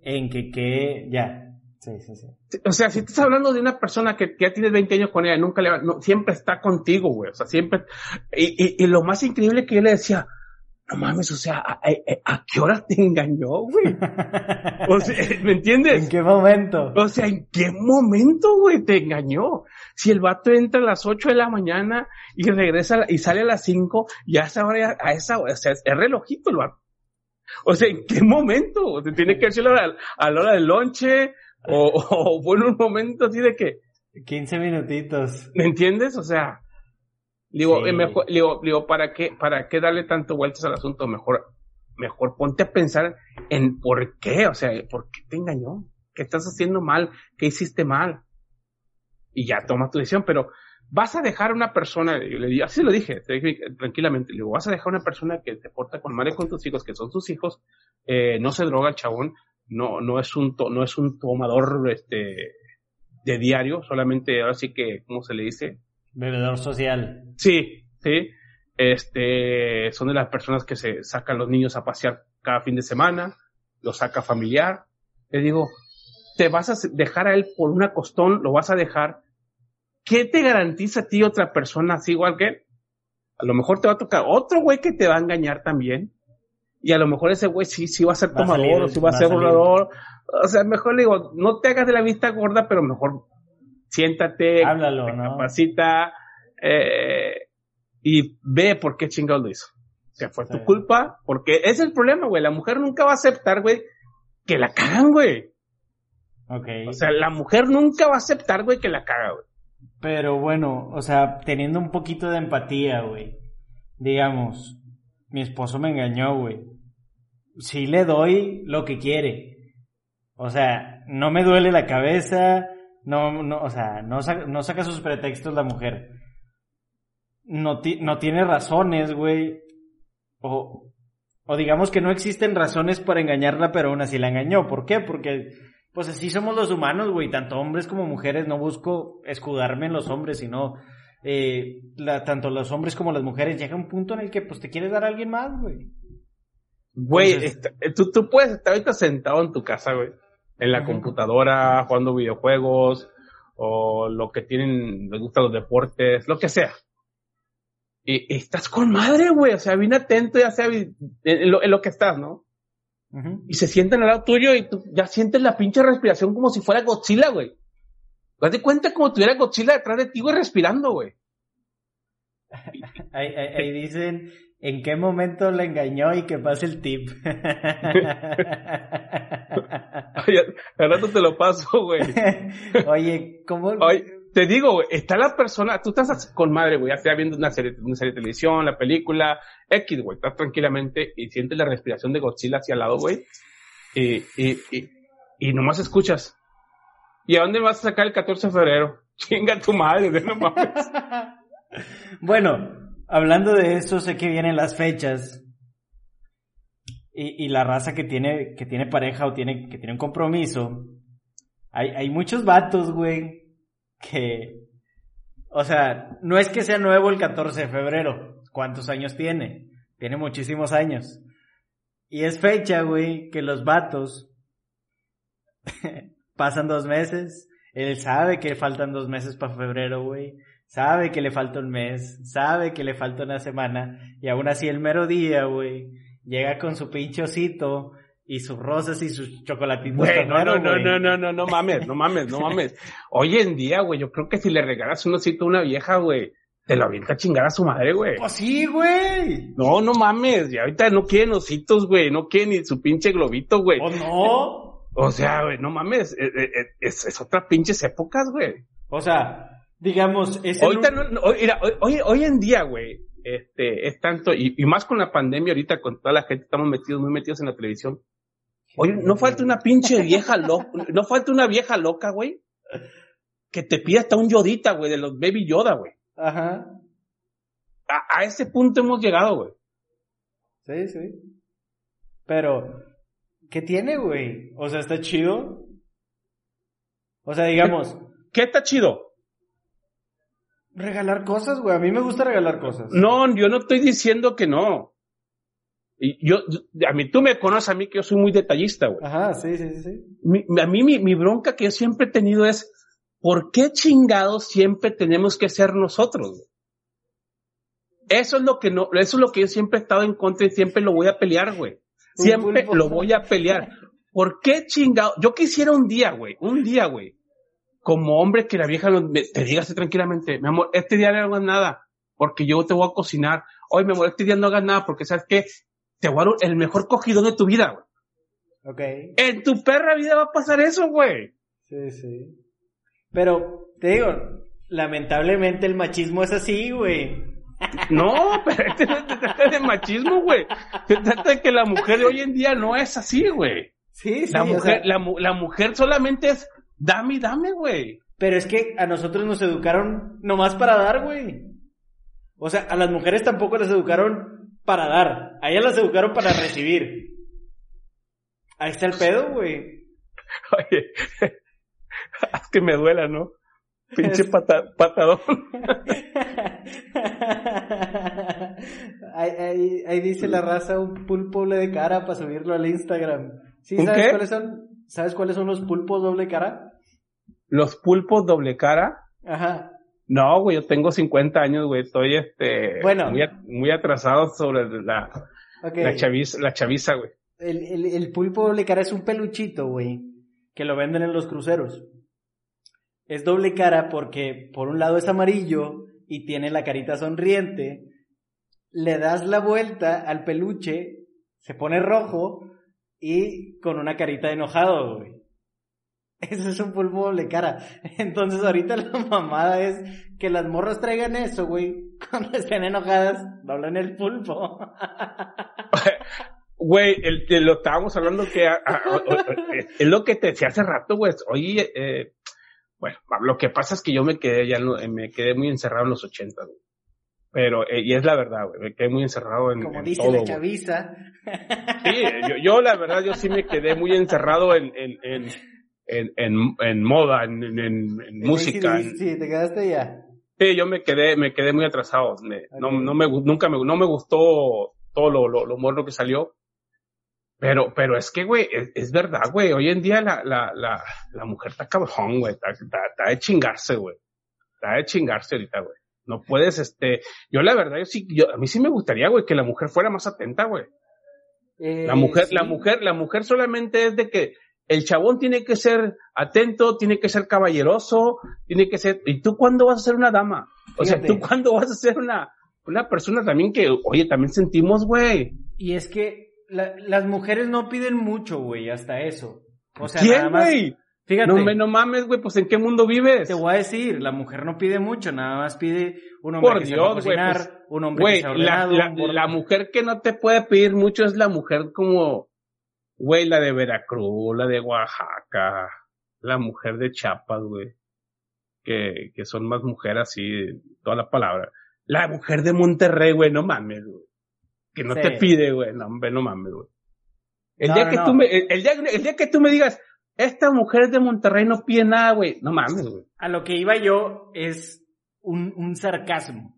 en que, que, ya. Sí, sí, sí.
O sea, si estás hablando de una persona que, ya tienes 20 años con ella, nunca le va, no, siempre está contigo, güey. O sea, siempre. Y, y, y, lo más increíble que yo le decía, no mames, o sea, ¿a, a, qué hora te engañó, güey? O sea, ¿me entiendes?
¿En qué momento?
O sea, ¿en qué momento, güey, te engañó? Si el vato entra a las 8 de la mañana y regresa y sale a las 5, ya esa hora, a esa hora, o sea, es relojito el vato. O sea, ¿en qué momento? ¿Te tiene que hacerlo a, a la hora del lonche? O, o fue en un momento así de que...
15 minutitos.
¿Me entiendes? O sea, Digo, eh, mejor, digo, digo, ¿para qué, para qué darle tanto vueltas al asunto? Mejor, mejor ponte a pensar en por qué, o sea, ¿por qué te engañó? ¿Qué estás haciendo mal? ¿Qué hiciste mal? Y ya toma tu decisión, pero vas a dejar a una persona, le digo, así lo dije, tranquilamente, le digo, vas a dejar a una persona que te porta con madre con tus hijos, que son tus hijos, eh, no se droga el chabón, no, no es un, no es un tomador, este, de diario, solamente ahora sí que, ¿cómo se le dice?
Bebedor social.
Sí, sí. Este, son de las personas que se sacan los niños a pasear cada fin de semana, los saca familiar. Le digo, te vas a dejar a él por una costón, lo vas a dejar. ¿Qué te garantiza a ti otra persona así igual que él? A lo mejor te va a tocar otro güey que te va a engañar también. Y a lo mejor ese güey sí, sí va a ser tomador o sí va, a ser volador. O sea, mejor le digo, no te hagas de la vista gorda, pero mejor siéntate,
Háblalo,
capacita eh, y ve por qué chingado lo hizo. O sea, fue tu culpa, porque es el problema, güey. La mujer nunca va a aceptar, güey, que la cagan, güey.
Okay.
O sea, la mujer nunca va a aceptar, güey, que la caga, güey.
Pero bueno, o sea, teniendo un poquito de empatía, güey. Digamos, mi esposo me engañó, güey. Sí le doy lo que quiere. O sea, no me duele la cabeza, no, no, o sea, no, saca, no saca sus pretextos la mujer. No, no tiene razones, güey. O, o digamos que no existen razones para engañarla, pero aún así la engañó. ¿Por qué? Porque, pues así somos los humanos, güey. Tanto hombres como mujeres. No busco escudarme en los hombres, sino, eh, la, tanto los hombres como las mujeres. Llega un punto en el que, pues, te quieres dar a alguien más, güey.
Güey, tú, tú puedes estar ahorita sentado en tu casa, güey en la computadora, jugando videojuegos, o lo que tienen, les gustan los deportes, lo que sea. Y, estás con madre, güey, o sea, bien atento, ya sea en lo, que estás, ¿no? Y se sienten al lado tuyo y tú ya sientes la pinche respiración como si fuera Godzilla, güey. Date cuenta como tuviera Godzilla detrás de ti, güey, respirando, güey.
ahí, ahí, dicen, ¿En qué momento le engañó y que pase el tip?
Al rato te lo paso, güey.
Oye, ¿cómo?
te digo, güey, está la persona, tú estás con madre, güey, ya estás viendo una serie, una serie de televisión, la película, X, güey, estás tranquilamente y sientes la respiración de Godzilla hacia el lado, güey, y, y, y, y nomás escuchas. ¿Y a dónde vas a sacar el 14 de febrero? Chinga tu madre, no mames.
bueno, Hablando de eso, sé que vienen las fechas. Y, y, la raza que tiene, que tiene pareja o tiene, que tiene un compromiso. Hay, hay muchos vatos, güey, que, o sea, no es que sea nuevo el 14 de febrero. ¿Cuántos años tiene? Tiene muchísimos años. Y es fecha, güey, que los vatos pasan dos meses. Él sabe que faltan dos meses para febrero, güey sabe que le falta un mes, sabe que le falta una semana, y aún así el mero día, güey, llega con su pinche osito y sus rosas y sus chocolatitos.
Güey, no, no, no, no, no, no, no mames, no mames, no mames. Hoy en día, güey, yo creo que si le regalas un osito a una vieja, güey, te lo avienta a chingar a su madre, güey.
Pues sí, güey.
No, no mames, y ahorita no quieren ositos, güey, no quieren ni su pinche globito, güey.
¿O no?
O sea, güey, no mames, es, es, es, es otra pinches épocas, güey.
O sea, digamos, es
Ahorita no, hoy, hoy, en día, güey, este, es tanto, y, más con la pandemia ahorita, con toda la gente estamos metidos, muy metidos en la televisión. Oye, no falta una pinche vieja loca, no falta una vieja loca, güey, que te pida hasta un yodita, güey, de los baby yoda, güey.
Ajá.
A, a ese punto hemos llegado, güey.
Sí, sí. Pero, ¿qué tiene, güey? O sea, está chido. O sea, digamos.
¿Qué está chido?
Regalar cosas, güey. A mí me gusta regalar cosas.
No, yo no estoy diciendo que no. Y yo, a mí, tú me conoces a mí que yo soy muy detallista, güey.
Ajá, sí, sí, sí.
a mí mi, mi, bronca que yo siempre he tenido es, ¿por qué chingados siempre tenemos que ser nosotros? Eso es lo que no, eso es lo que yo siempre he estado en contra y siempre lo voy a pelear, güey. Siempre lo voy a pelear. ¿Por qué chingado? Yo quisiera un día, güey, un día, güey, como hombre que la vieja te diga así tranquilamente, mi amor, este día no hagas nada, porque yo te voy a cocinar. Oye, mi amor, este día no hagas nada, porque sabes que te voy a dar el mejor cogido de tu vida, güey.
Ok.
En tu perra vida va a pasar eso, güey.
Sí, sí. Pero, te digo, lamentablemente el machismo es así, güey.
No, pero este no se trata de machismo, güey. Se trata de que la mujer de hoy en día no es así, güey.
Sí, sí.
La
o
mujer,
sea,
la, mu- la mujer solamente es dame y dame, güey.
Pero es que a nosotros nos educaron nomás para dar, güey. O sea, a las mujeres tampoco las educaron para dar. A ellas las educaron para recibir. Ahí está el pedo, güey.
Oye, haz que me duela, ¿no? Pinche pata- patadón.
ahí, ahí- ahí dice la raza un pulpo doble de cara para subirlo al Instagram. ¿Sí
¿Un
sabes
qué?
cuáles son? ¿Sabes cuáles son los pulpos doble cara?
Los pulpos doble cara.
Ajá.
No, güey, yo tengo 50 años, güey. Estoy, este,
Bueno.
muy, atrasado sobre la, la chaviza, la chaviza, güey.
El, el, el pulpo doble cara es un peluchito, güey, que lo venden en los cruceros. Es doble cara porque por un lado es amarillo y tiene la carita sonriente. Le das la vuelta al peluche, se pone rojo y con una carita de enojado, güey. Eso es un pulpo doble cara. Entonces ahorita la mamada es que las morras traigan eso, güey. Cuando estén enojadas, doblan el pulpo.
Güey, el, el- lo estábamos hablando que a- a- a- a- es lo que te decía hace rato, güey. Oye, eh, bueno, lo que pasa es que yo me quedé ya, en lo- me quedé muy encerrado en los 80, güey. Pero, eh, y es la verdad, güey, me quedé muy encerrado en,
Como
en
dice
todo,
la chaviza.
Sí, yo, yo la verdad, yo sí me quedé muy encerrado en, en, en, en, en, en moda, en, en, música.
Sí, sí, te quedaste ya.
Sí, yo me quedé, me quedé muy atrasado. Me- no,
Ok.
no me, nunca me, no me gustó todo lo, lo, lo moderno que salió. Pero, pero es que, güey, es, es verdad, güey. Hoy en día la, la, la, la mujer está cabrón, güey. Está, está, está de chingarse, güey. Está de chingarse ahorita, güey. No puedes, este, yo la verdad, yo sí, yo, a mí sí me gustaría, güey, que la mujer fuera más atenta, güey.
Eh,
La mujer,
sí.
la mujer, la mujer solamente es de que el chabón tiene que ser atento, tiene que ser caballeroso, tiene que ser, ¿y tú cuándo vas a ser una dama? O sea. ¿tú cuándo vas a ser una, una persona también que, oye, también sentimos, güey?
Y es que la- las mujeres no piden mucho, güey, hasta eso. O sea,
¿Quién, güey?
Fíjate,
No, me- no mames, güey, pues ¿en qué mundo vives?
te voy a decir, la mujer no pide mucho, nada más pide un hombre
Por
que
Dios, pues,
un hombre que sea
la,
ordenado.
la,
un gordo-
la mujer que no te puede pedir mucho es la mujer como, güey, la de Veracruz, la de Oaxaca, la mujer de Chiapas, güey. Que, que son más mujeres así, toda la palabra. La mujer de Monterrey, güey, no mames, güey. Que no
Sí.
te pide, güey, no, hombre, no mames, güey. El
No,
día
no,
que
no.
tú me, el, el día, el día que tú me digas, esta mujer de Monterrey no pide nada, güey, no mames, güey.
A lo que iba yo es un, un sarcasmo.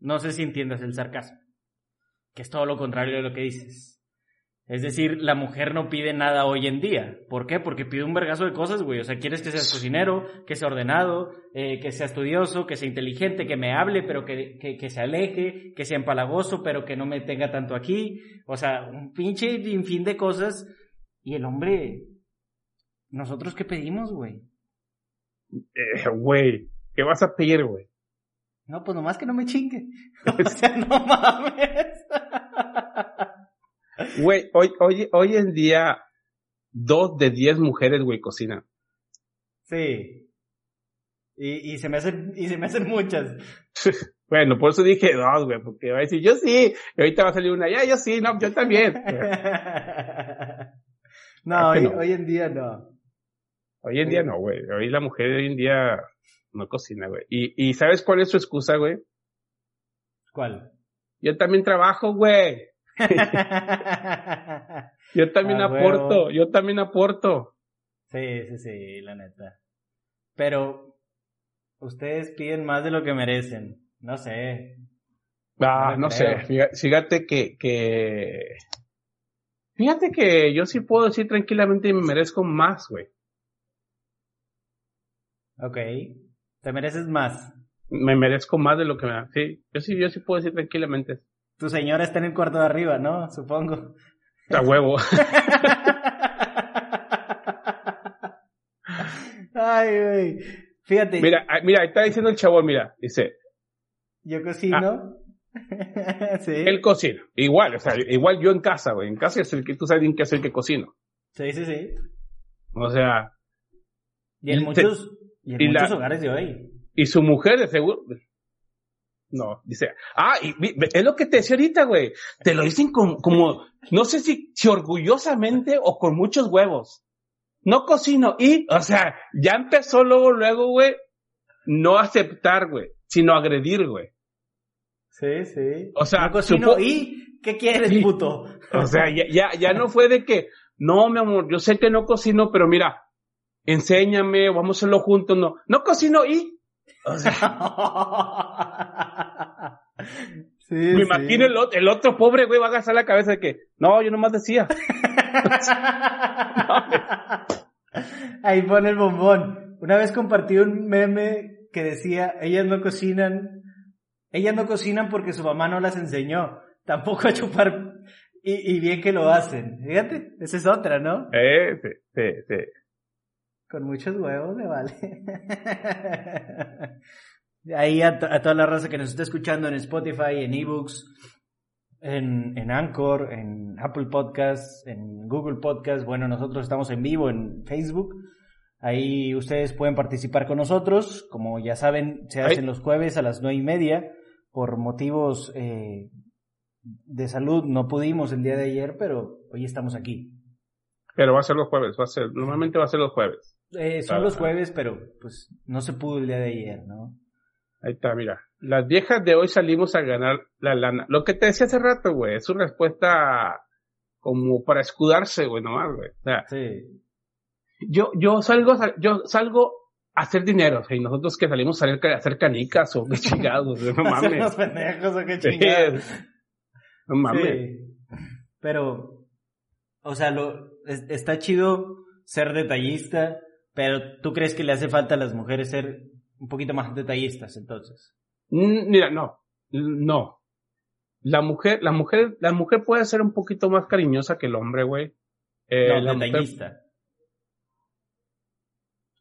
No sé si entiendas el sarcasmo. Que es todo lo contrario de lo que dices. Es decir, la mujer no pide nada hoy en día. ¿Por qué? Porque pide un vergazo de cosas, güey. O sea, quieres que seas cocinero, que sea ordenado, eh, que sea estudioso, que sea inteligente, que me hable, pero que, que, que se aleje, que sea empalagoso, pero que no me tenga tanto aquí. O sea, un pinche infín de cosas. Y el hombre, ¿nosotros qué pedimos, güey?
Eh, güey, ¿qué vas a pedir, güey?
No, pues nomás que no me chingue. O sea, no mames.
Güey, hoy, hoy, hoy en día, dos de diez mujeres, güey, cocinan.
Sí. Y, y se me hacen, y se me hacen muchas.
Bueno, por eso dije dos, güey, porque va a decir, yo sí, y ahorita va a salir una, ya, yo sí, no, yo también.
no,
Ah,
hoy,
no.
hoy en día no.
Hoy en día no, güey, hoy la mujer hoy en día no cocina, güey. Y, y ¿sabes cuál es su excusa, güey?
¿Cuál?
Yo también trabajo, güey. Yo también
Ah,
aporto,
huevo.
yo también aporto.
sí, sí, sí, la neta. Pero ustedes piden más de lo que merecen. No sé.
Ah,
No
sé, fíjate, que, que, fíjate que yo sí puedo decir tranquilamente me merezco más, güey.
Ok. Te mereces más.
me merezco más de lo que me da. Sí, yo sí, yo sí puedo decir tranquilamente.
Tu señora está en el cuarto de arriba, ¿no? Supongo.
A huevo.
Ay, güey. Fíjate.
Mira, ah, mira, está diciendo el chabón, mira, dice.
Yo cocino.
sí. Él cocina. Igual, o sea, igual yo en casa, güey. En casa es el que tú sabes bien qué hacer que cocino.
Sí, sí, sí.
O sea.
Y en muchos, y en muchos hogares de hoy.
Y su mujer, de seguro. No, dice, ah, y, es lo que te decía ahorita, güey. Te lo dicen como, como no sé si, si orgullosamente o con muchos huevos. No cocino y, o sea, ya empezó luego, luego, güey, no aceptar, güey, sino agredir, güey.
Sí, sí.
O sea,
no cocino y, ¿qué quieres, puto?
O sea, ya, ya, ya no fue de que, no, mi amor, yo sé que no cocino, pero mira, enséñame, vamos a hacerlo juntos, no. No cocino y, o sea, sí, me imagino el, otro pobre güey va a gastar la cabeza de que, no, yo nomás decía.
Ahí pone el bombón. Una vez compartí un meme que decía, ellas no cocinan, ellas no cocinan porque su mamá no las enseñó, tampoco a chupar, y, bien que lo hacen. Fíjate, esa es otra, ¿no?
Eh, sí, sí, sí.
Con muchos huevos me vale. Ahí a, toda la raza que nos está escuchando en Spotify, en eBooks, en, en Anchor, en Apple Podcasts, en Google Podcasts. Bueno, nosotros estamos en vivo en Facebook. Ahí ustedes pueden participar con nosotros. Como ya saben, se hacen los jueves a las nueve y media. Por motivos eh, de salud no pudimos el día de ayer, pero hoy estamos aquí.
Pero va a ser los jueves, va a ser, normalmente va a ser los jueves.
Eh, son los jueves, pero pues no se pudo el día de ayer, ¿no?
Ahí está, mira. Las viejas de hoy salimos a ganar la lana. Lo que te decía hace rato, güey, es su respuesta como para escudarse, güey, nomás, güey. O sea, sí. Yo, yo salgo, yo salgo a hacer dinero, y nosotros que salimos a hacer canicas o qué chingados, no mames.
los pendejos o qué chingados.
No mames.
Pero, o sea, lo, está chido ser detallista, pero ¿tú crees que le hace falta a las mujeres ser un poquito más detallistas entonces?
Mm, mira, no, no. La mujer, la mujer, la mujer puede ser un poquito más cariñosa que el hombre, güey.
Eh, no, detallista.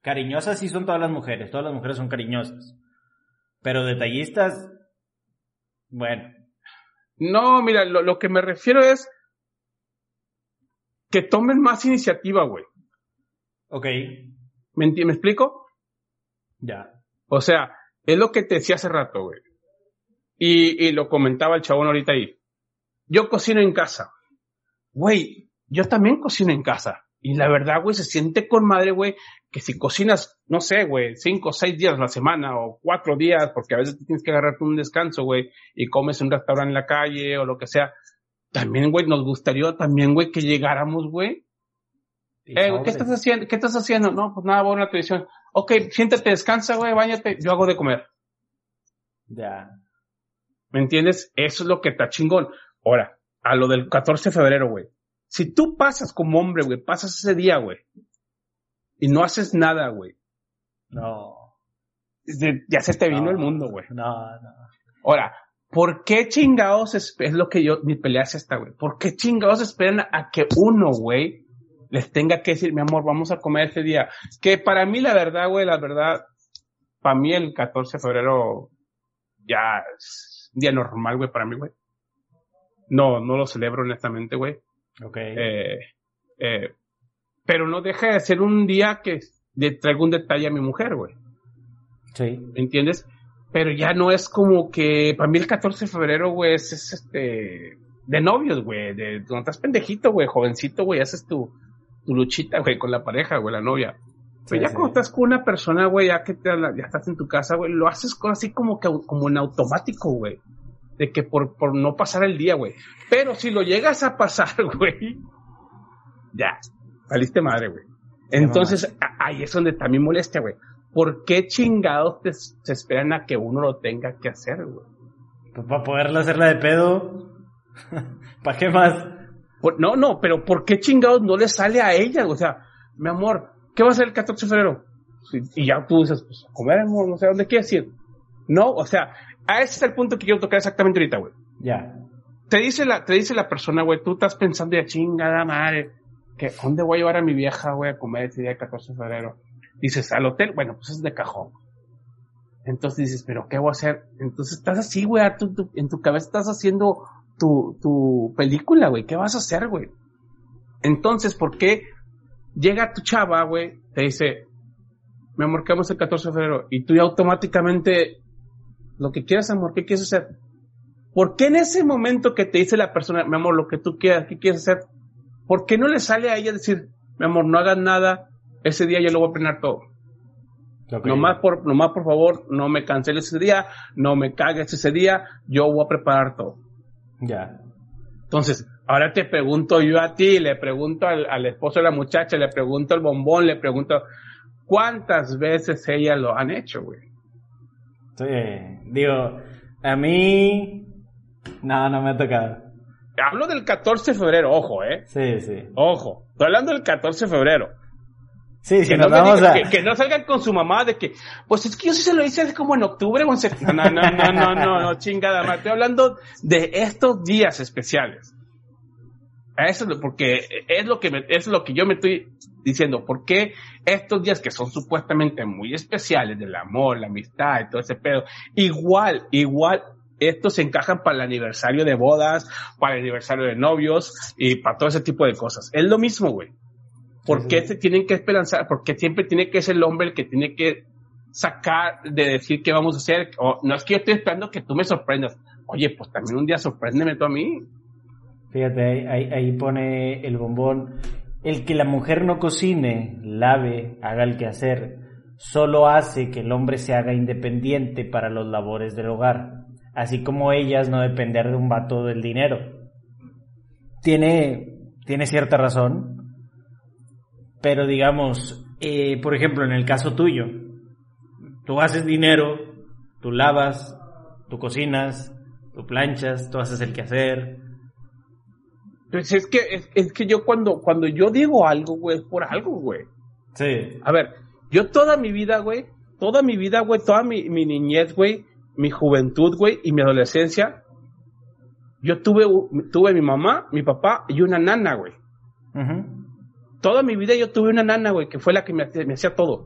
Cariñosas sí son todas las mujeres, todas las mujeres son cariñosas. Pero detallistas, bueno.
No, mira, lo, lo que me refiero es que tomen más iniciativa, güey.
Ok.
¿Me, ¿Me explico?
Ya.
O sea, es lo que te decía hace rato, güey. Y, y lo comentaba el chabón ahorita ahí. Yo cocino en casa. Güey, yo también cocino en casa. Y la verdad, güey, se siente con madre, güey, que si cocinas, no sé, güey, cinco o seis días a la semana o cuatro días, porque a veces tienes que agarrarte un descanso, güey, y comes en un restaurante en la calle o lo que sea. También, güey, nos gustaría también, güey, que llegáramos, güey, eh, ¿qué estás haciendo? ¿Qué estás haciendo? No, pues nada, voy a una televisión. Ok, siéntate, descansa, güey, bañate, yo hago de comer.
Ya.
¿Me entiendes? Eso es lo que está chingón. Ahora, a lo del 14 de febrero, güey. Si tú pasas como hombre, güey, pasas ese día, güey, y no haces nada, güey.
No.
Ya se te vino el mundo, güey.
No, no.
Ahora, ¿por qué chingados es, es lo que yo, mi pelea es esta, güey? ¿Por qué chingados esperan a que uno, güey, les tenga que decir, mi amor, vamos a comer ese día. Que para mí, la verdad, güey, la verdad, para mí el 14 de febrero ya es un día normal, güey, para mí, güey. No, no lo celebro honestamente, güey.
Ok.
Eh, eh, pero no deja de ser un día que le traigo un detalle a mi mujer, güey.
Sí.
¿Me entiendes? Pero ya no es como que, para mí el 14 de febrero, güey, es, es este, de novios, güey, de cuando estás pendejito, güey, jovencito, güey, haces tu luchita, güey, con la pareja, güey, la novia. Pero ya cuando estás con una persona, güey, ya que te, ya estás en tu casa, güey, lo haces así como que como en automático, güey. De que por, por no pasar el día, güey. Pero si lo llegas a pasar, güey, ya, saliste madre, güey. Entonces, ahí es donde también molesta, güey. ¿Por qué chingados te, se esperan a que uno lo tenga que hacer, güey?
Pues para poderlo hacerla de pedo. ¿Para qué más?
No, no, pero ¿por qué chingados no le sale a ella? O sea, mi amor, ¿qué va a ser el 14 de febrero? Y ya tú dices, pues, comer, amor, no sé, ¿dónde quieres ir? No, o sea, a ese es el punto que quiero tocar exactamente ahorita, güey.
Ya.
Te dice la, te dice la persona, güey, tú estás pensando ya chingada madre, que ¿dónde voy a llevar a mi vieja, güey, a comer ese día de 14 de febrero? Dices, al hotel, bueno, pues es de cajón. Entonces dices, pero ¿qué voy a hacer? Entonces estás así, güey, en tu cabeza estás haciendo tu, tu película, güey, ¿qué vas a hacer, güey? Entonces, ¿por qué llega tu chava, güey, te dice, me amor, el 14 de febrero, y tú ya automáticamente, lo que quieras, amor, ¿qué quieres hacer? ¿Por qué en ese momento que te dice la persona, mi amor, lo que tú quieras, ¿qué quieres hacer? ¿Por qué no le sale a ella decir, mi amor, no hagas nada, ese día yo lo voy a planear todo? Nomás por, nomás por favor, no me canceles ese día, no me cagues ese día, yo voy a preparar todo.
Ya.
Entonces, ahora te pregunto yo a ti, le pregunto al, esposo de la muchacha, le pregunto al bombón, le pregunto, ¿cuántas veces ella lo han hecho, güey?
Sí, digo, a mí, no, no me ha tocado.
Hablo del 14 de febrero, ojo, ¿eh?
Sí, sí.
Ojo, estoy hablando del 14 de febrero.
Sí, que,
no
vamos a...
que, no salgan con su mamá de que, pues es que yo sí se lo hice como en octubre o en septiembre. No, no, no, no, no, no, chingada más. Estoy hablando de estos días especiales. Eso es lo, porque es lo que es lo que yo me estoy diciendo. ¿Por qué estos días que son supuestamente muy especiales del amor, la amistad y todo ese pedo, igual, igual estos se encajan para el aniversario de bodas, para el aniversario de novios y para todo ese tipo de cosas. Es lo mismo, güey. ¿Por qué se tienen que esperanzar? ¿Por qué siempre tiene que ser el hombre el que tiene que sacar de decir qué vamos a hacer? O, no es que yo estoy esperando que tú me sorprendas. Oye, pues también un día sorpréndeme tú a mí.
Fíjate, ahí, ahí pone el bombón. El que la mujer no cocine, lave, haga el que hacer, solo hace que el hombre se haga independiente para los labores del hogar, así como ellas no depender de un vato del dinero. Tiene, tiene cierta razón, pero digamos, eh, por ejemplo, en el caso tuyo, tú haces dinero, tú lavas, tú cocinas, tú planchas, tú haces el quehacer.
Pues es que, es, que yo cuando, cuando yo digo algo, güey, es por algo, güey.
Sí.
A ver, yo toda mi vida, güey, toda mi vida, güey, toda mi, mi niñez, güey, mi juventud, güey, y mi adolescencia, yo tuve, tuve mi mamá, mi papá y una nana, güey. Ajá toda mi vida yo tuve una nana, güey, que fue la que me, hacía todo.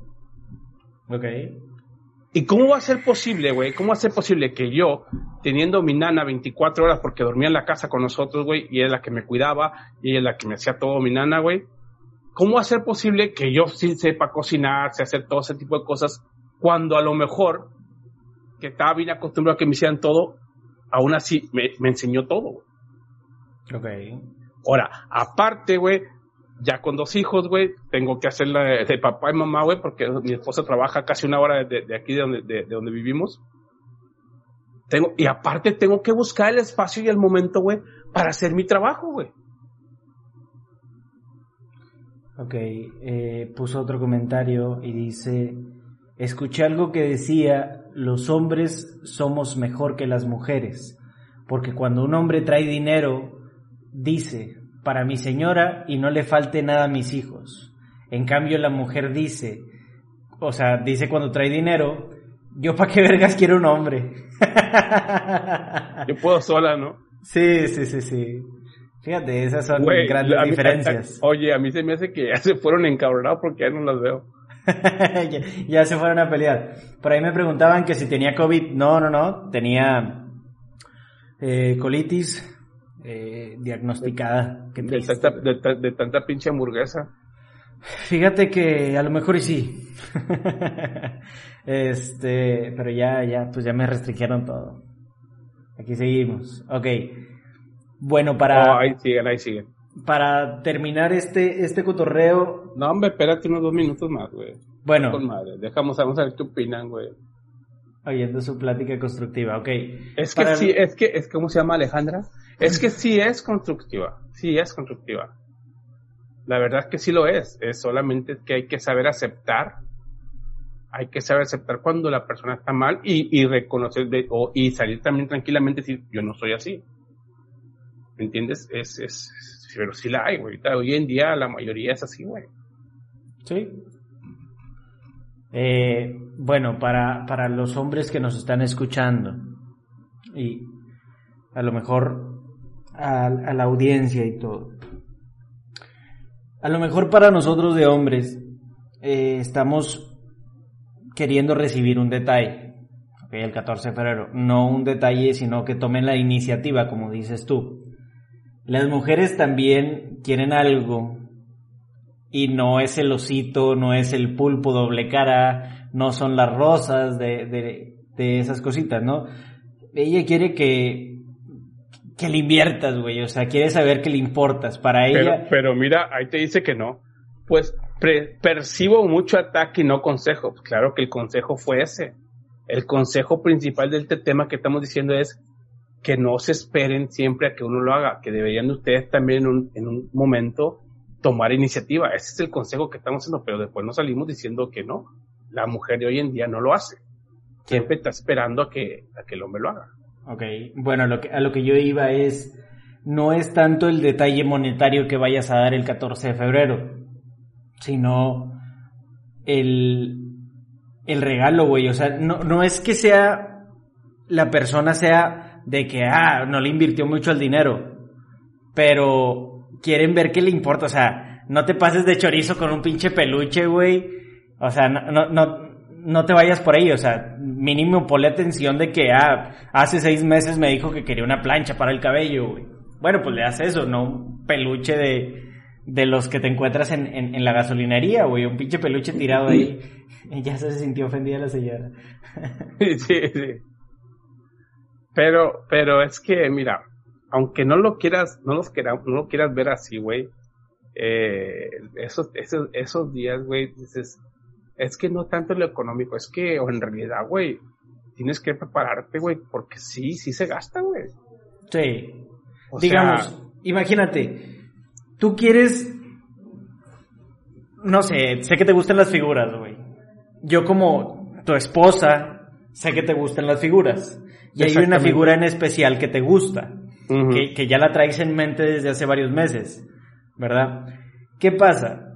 Ok.
¿Y cómo va a ser posible, güey? ¿Cómo va a ser posible que yo, teniendo mi nana 24 horas porque dormía en la casa con nosotros, güey, y es la que me cuidaba, y ella es la que me hacía todo mi nana, güey? ¿Cómo va a ser posible que yo sí sepa cocinar, sé hacer todo ese tipo de cosas, cuando a lo mejor, que estaba bien acostumbrado a que me hicieran todo, aún así me, me enseñó todo,
güey? Ok.
Ahora, aparte, güey, ya con dos hijos, güey, tengo que hacerla de, papá y mamá, güey, porque mi esposa trabaja casi una hora de, aquí de donde, de, donde vivimos. Tengo, y aparte tengo que buscar el espacio y el momento, güey, para hacer mi trabajo, güey.
Ok, eh, puso otro comentario y dice, escuché algo que decía, los hombres somos mejor que las mujeres, porque cuando un hombre trae dinero, dice, para mi señora y no le falte nada a mis hijos. En cambio, la mujer dice, o sea, dice cuando trae dinero, yo para qué vergas quiero un hombre.
yo puedo sola, ¿no?
Sí, sí, sí, sí. Fíjate, esas son grandes diferencias.
oye, a mí se me hace que ya se fueron encabronados porque ya no las veo.
ya, se fueron a pelear. Por ahí me preguntaban que si tenía COVID. No, no, no. Tenía eh, colitis, eh, diagnosticada.
de, tanta, pinche hamburguesa.
Fíjate que a lo mejor y sí. este, pero ya, ya, pues ya me restringieron todo. Aquí seguimos. Ok. Bueno, para.
Oh, ahí siguen, ahí siguen.
Para terminar este, este cotorreo.
No, hombre, espérate unos dos minutos más, güey.
Bueno.
Dejamos, vamos a ver qué opinan, güey.
Oyendo su plática constructiva, ok.
Es que sí, es que, es ¿cómo se llama Alejandra? Es que sí es constructiva, sí es constructiva. La verdad es que sí lo es, es solamente que hay que saber aceptar, hay que saber aceptar cuando la persona está mal y, reconocer de, o, y salir también tranquilamente y decir, yo no soy así. ¿Me entiendes? Es, es, pero sí la hay, güey. Hoy en día la mayoría es así, güey.
Sí. Eh, bueno, para, para los hombres que nos están escuchando y a lo mejor a, la audiencia y todo. A lo mejor para nosotros de hombres eh, estamos queriendo recibir un detalle, el 14 de febrero, no un detalle, sino que tomen la iniciativa, como dices tú. Las mujeres también quieren algo y no es el osito, no es el pulpo doble cara, no son las rosas de, de, esas cositas, ¿no? Ella quiere que, que le inviertas, güey, o sea, quiere saber que le importas para ella.
Pero mira, ahí te dice que no. Pues percibo mucho ataque y no consejo. Pues claro que el consejo fue ese. El consejo principal de este tema que estamos diciendo es que no se esperen siempre a que uno lo haga, que deberían ustedes también en un, en un momento tomar iniciativa. Ese es el consejo que estamos haciendo, pero después nos salimos diciendo que no. La mujer de hoy en día no lo hace. Siempre está esperando a que, a que el hombre lo haga.
Ok, bueno, a lo que yo iba es, no es tanto el detalle monetario que vayas a dar el 14 de febrero, sino el, el regalo, güey. O sea, no, no es que sea, la persona sea de que, ah, no le invirtió mucho el dinero, pero quieren ver qué le importa, o sea, no te pases de chorizo con un pinche peluche, güey. O sea, no, no, no, te vayas por ahí, o sea, mínimo ponle atención de que, ah, hace seis meses me dijo que quería una plancha para el cabello, güey. Bueno, pues le das eso, no un peluche de, de los que te encuentras en, en, la gasolinería, güey, un pinche peluche tirado ahí. Y ya se sintió ofendida la señora.
sí, sí. Pero, pero es que, mira, aunque no lo quieras, no los quieras, no lo quieras ver así, güey, eh, esos, esos, esos días, güey, dices, es que no tanto lo económico, es que, o en realidad, güey, tienes que prepararte, güey, porque sí, sí se gasta, güey.
Sí. Digamos, imagínate, tú quieres, no sé, sé que te gustan las figuras, güey. Yo como tu esposa, sé que te gustan las figuras. Y hay una figura en especial que te gusta que, ya la traes en mente desde hace varios meses, ¿verdad? ¿Qué pasa?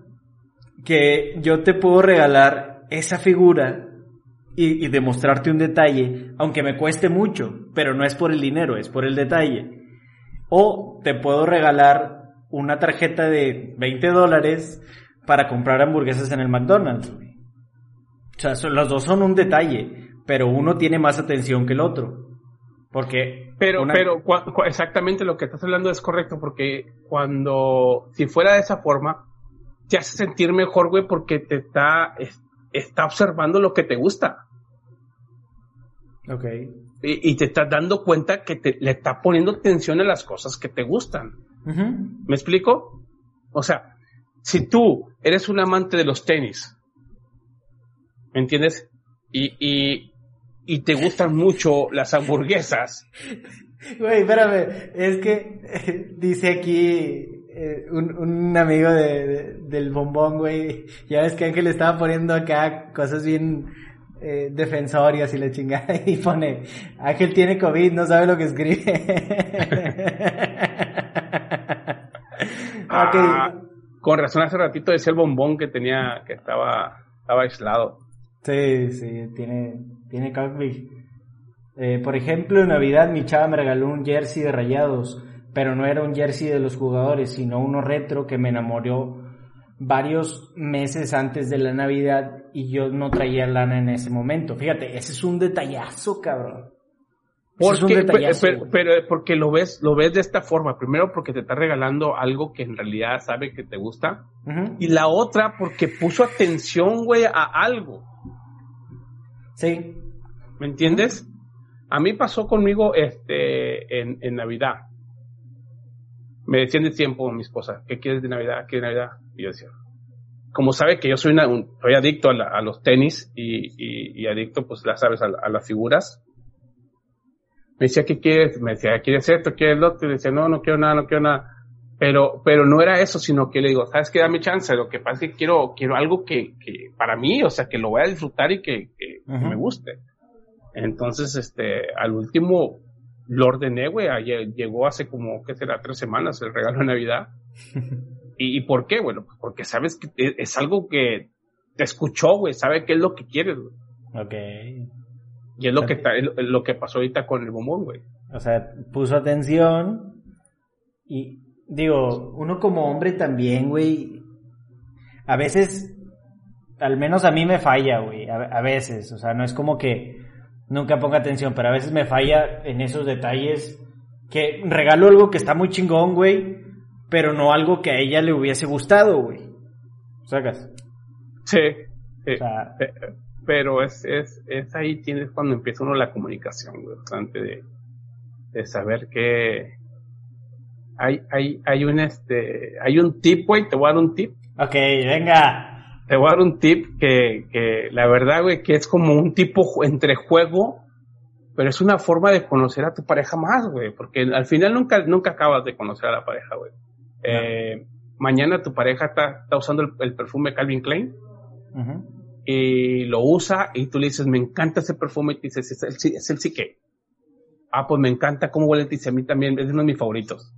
Que yo te puedo regalar esa figura y, demostrarte un detalle, aunque me cueste mucho, pero no es por el dinero, es por el detalle. O te puedo regalar una tarjeta de 20 dólares para comprar hamburguesas en el McDonald's. O sea, los dos son un detalle, pero uno tiene más atención que el otro. Porque.
Pero, pero exactamente lo que estás hablando es correcto, porque cuando, si fuera de esa forma, te hace sentir mejor, güey, porque te está, está observando lo que te gusta.
Ok.
Y, te estás dando cuenta que te, le está poniendo atención a las cosas que te gustan. ¿Me explico? O sea, si tú eres un amante de los tenis, ¿me entiendes? Y, y, y te gustan mucho las hamburguesas.
Güey, espérame, es que dice aquí eh, un, un, amigo de, del bombón, güey, ya ves que Ángel estaba poniendo acá cosas bien eh, defensorias y la chingada y pone, Ángel tiene COVID, no sabe lo que escribe.
ah, Con razón hace ratito decía el bombón que tenía, que estaba, estaba aislado.
Sí, sí, tiene, tiene eh, por ejemplo, en Navidad mi chava me regaló un jersey de rayados, pero no era un jersey de los jugadores, sino uno retro que me enamoró varios meses antes de la Navidad y yo no traía lana en ese momento. Fíjate, ese es un detallazo, cabrón.
Porque, pero, pero, porque lo ves, lo ves de esta forma. Primero porque te está regalando algo que en realidad sabe que te gusta. Y la otra porque puso atención, güey, a algo.
Sí.
¿Me entiendes? A mí pasó conmigo este en, en Navidad. Me decían de tiempo mi esposa, ¿qué quieres de Navidad? ¿Qué de Navidad? Y yo decía, como sabe que yo soy, una, soy adicto a, los tenis y, y, adicto, pues ya sabes, a, las figuras. Me decía, ¿qué quieres? Me decía, ¿quieres esto? ¿Quieres lo otro? Y decía, no, no quiero nada, no quiero nada. Pero, pero no era eso, sino que le digo, ¿sabes qué? Dame chance. Lo que pasa es que quiero, quiero algo que, que para mí, o sea, que lo voy a disfrutar y que, que, me guste. Entonces, este, al último lo ordené, güey. Llegó hace como, ¿qué será? Tres semanas el regalo de Navidad. ¿Y, por qué? Bueno, porque sabes que e, es, algo que te escuchó, güey, sabe qué es lo que quieres, güey.
Ok.
Y es lo que, está, es lo que pasó ahorita con el bombón, güey.
O sea, puso atención y digo, uno como hombre también, güey, a veces, al menos a mí me falla, güey, a, a veces, o sea, no es como que nunca ponga atención, pero a veces me falla en esos detalles que regalo algo que está muy chingón, güey, pero no algo que a ella le hubiese gustado, güey. ¿Sacas?
Sí. sí. O sea, pero es, es, es ahí tienes cuando empieza uno la comunicación, güey, bastante de, de saber que hay, hay, hay un este, hay un tip, güey, te voy a dar un tip.
Ok, venga.
Te voy a dar un tip que, que la verdad, güey, que es como un tipo entre juego, pero es una forma de conocer a tu pareja más, güey, porque al final nunca, nunca acabas de conocer a la pareja, güey. No. Eh, mañana tu pareja está, está usando el, el, perfume Calvin Klein. Uh -huh. Y lo usa y tú le dices, me encanta ese perfume y te dices, es el, es el CK. Ah, pues me encanta cómo huele, dice, a mí también, es uno de mis favoritos.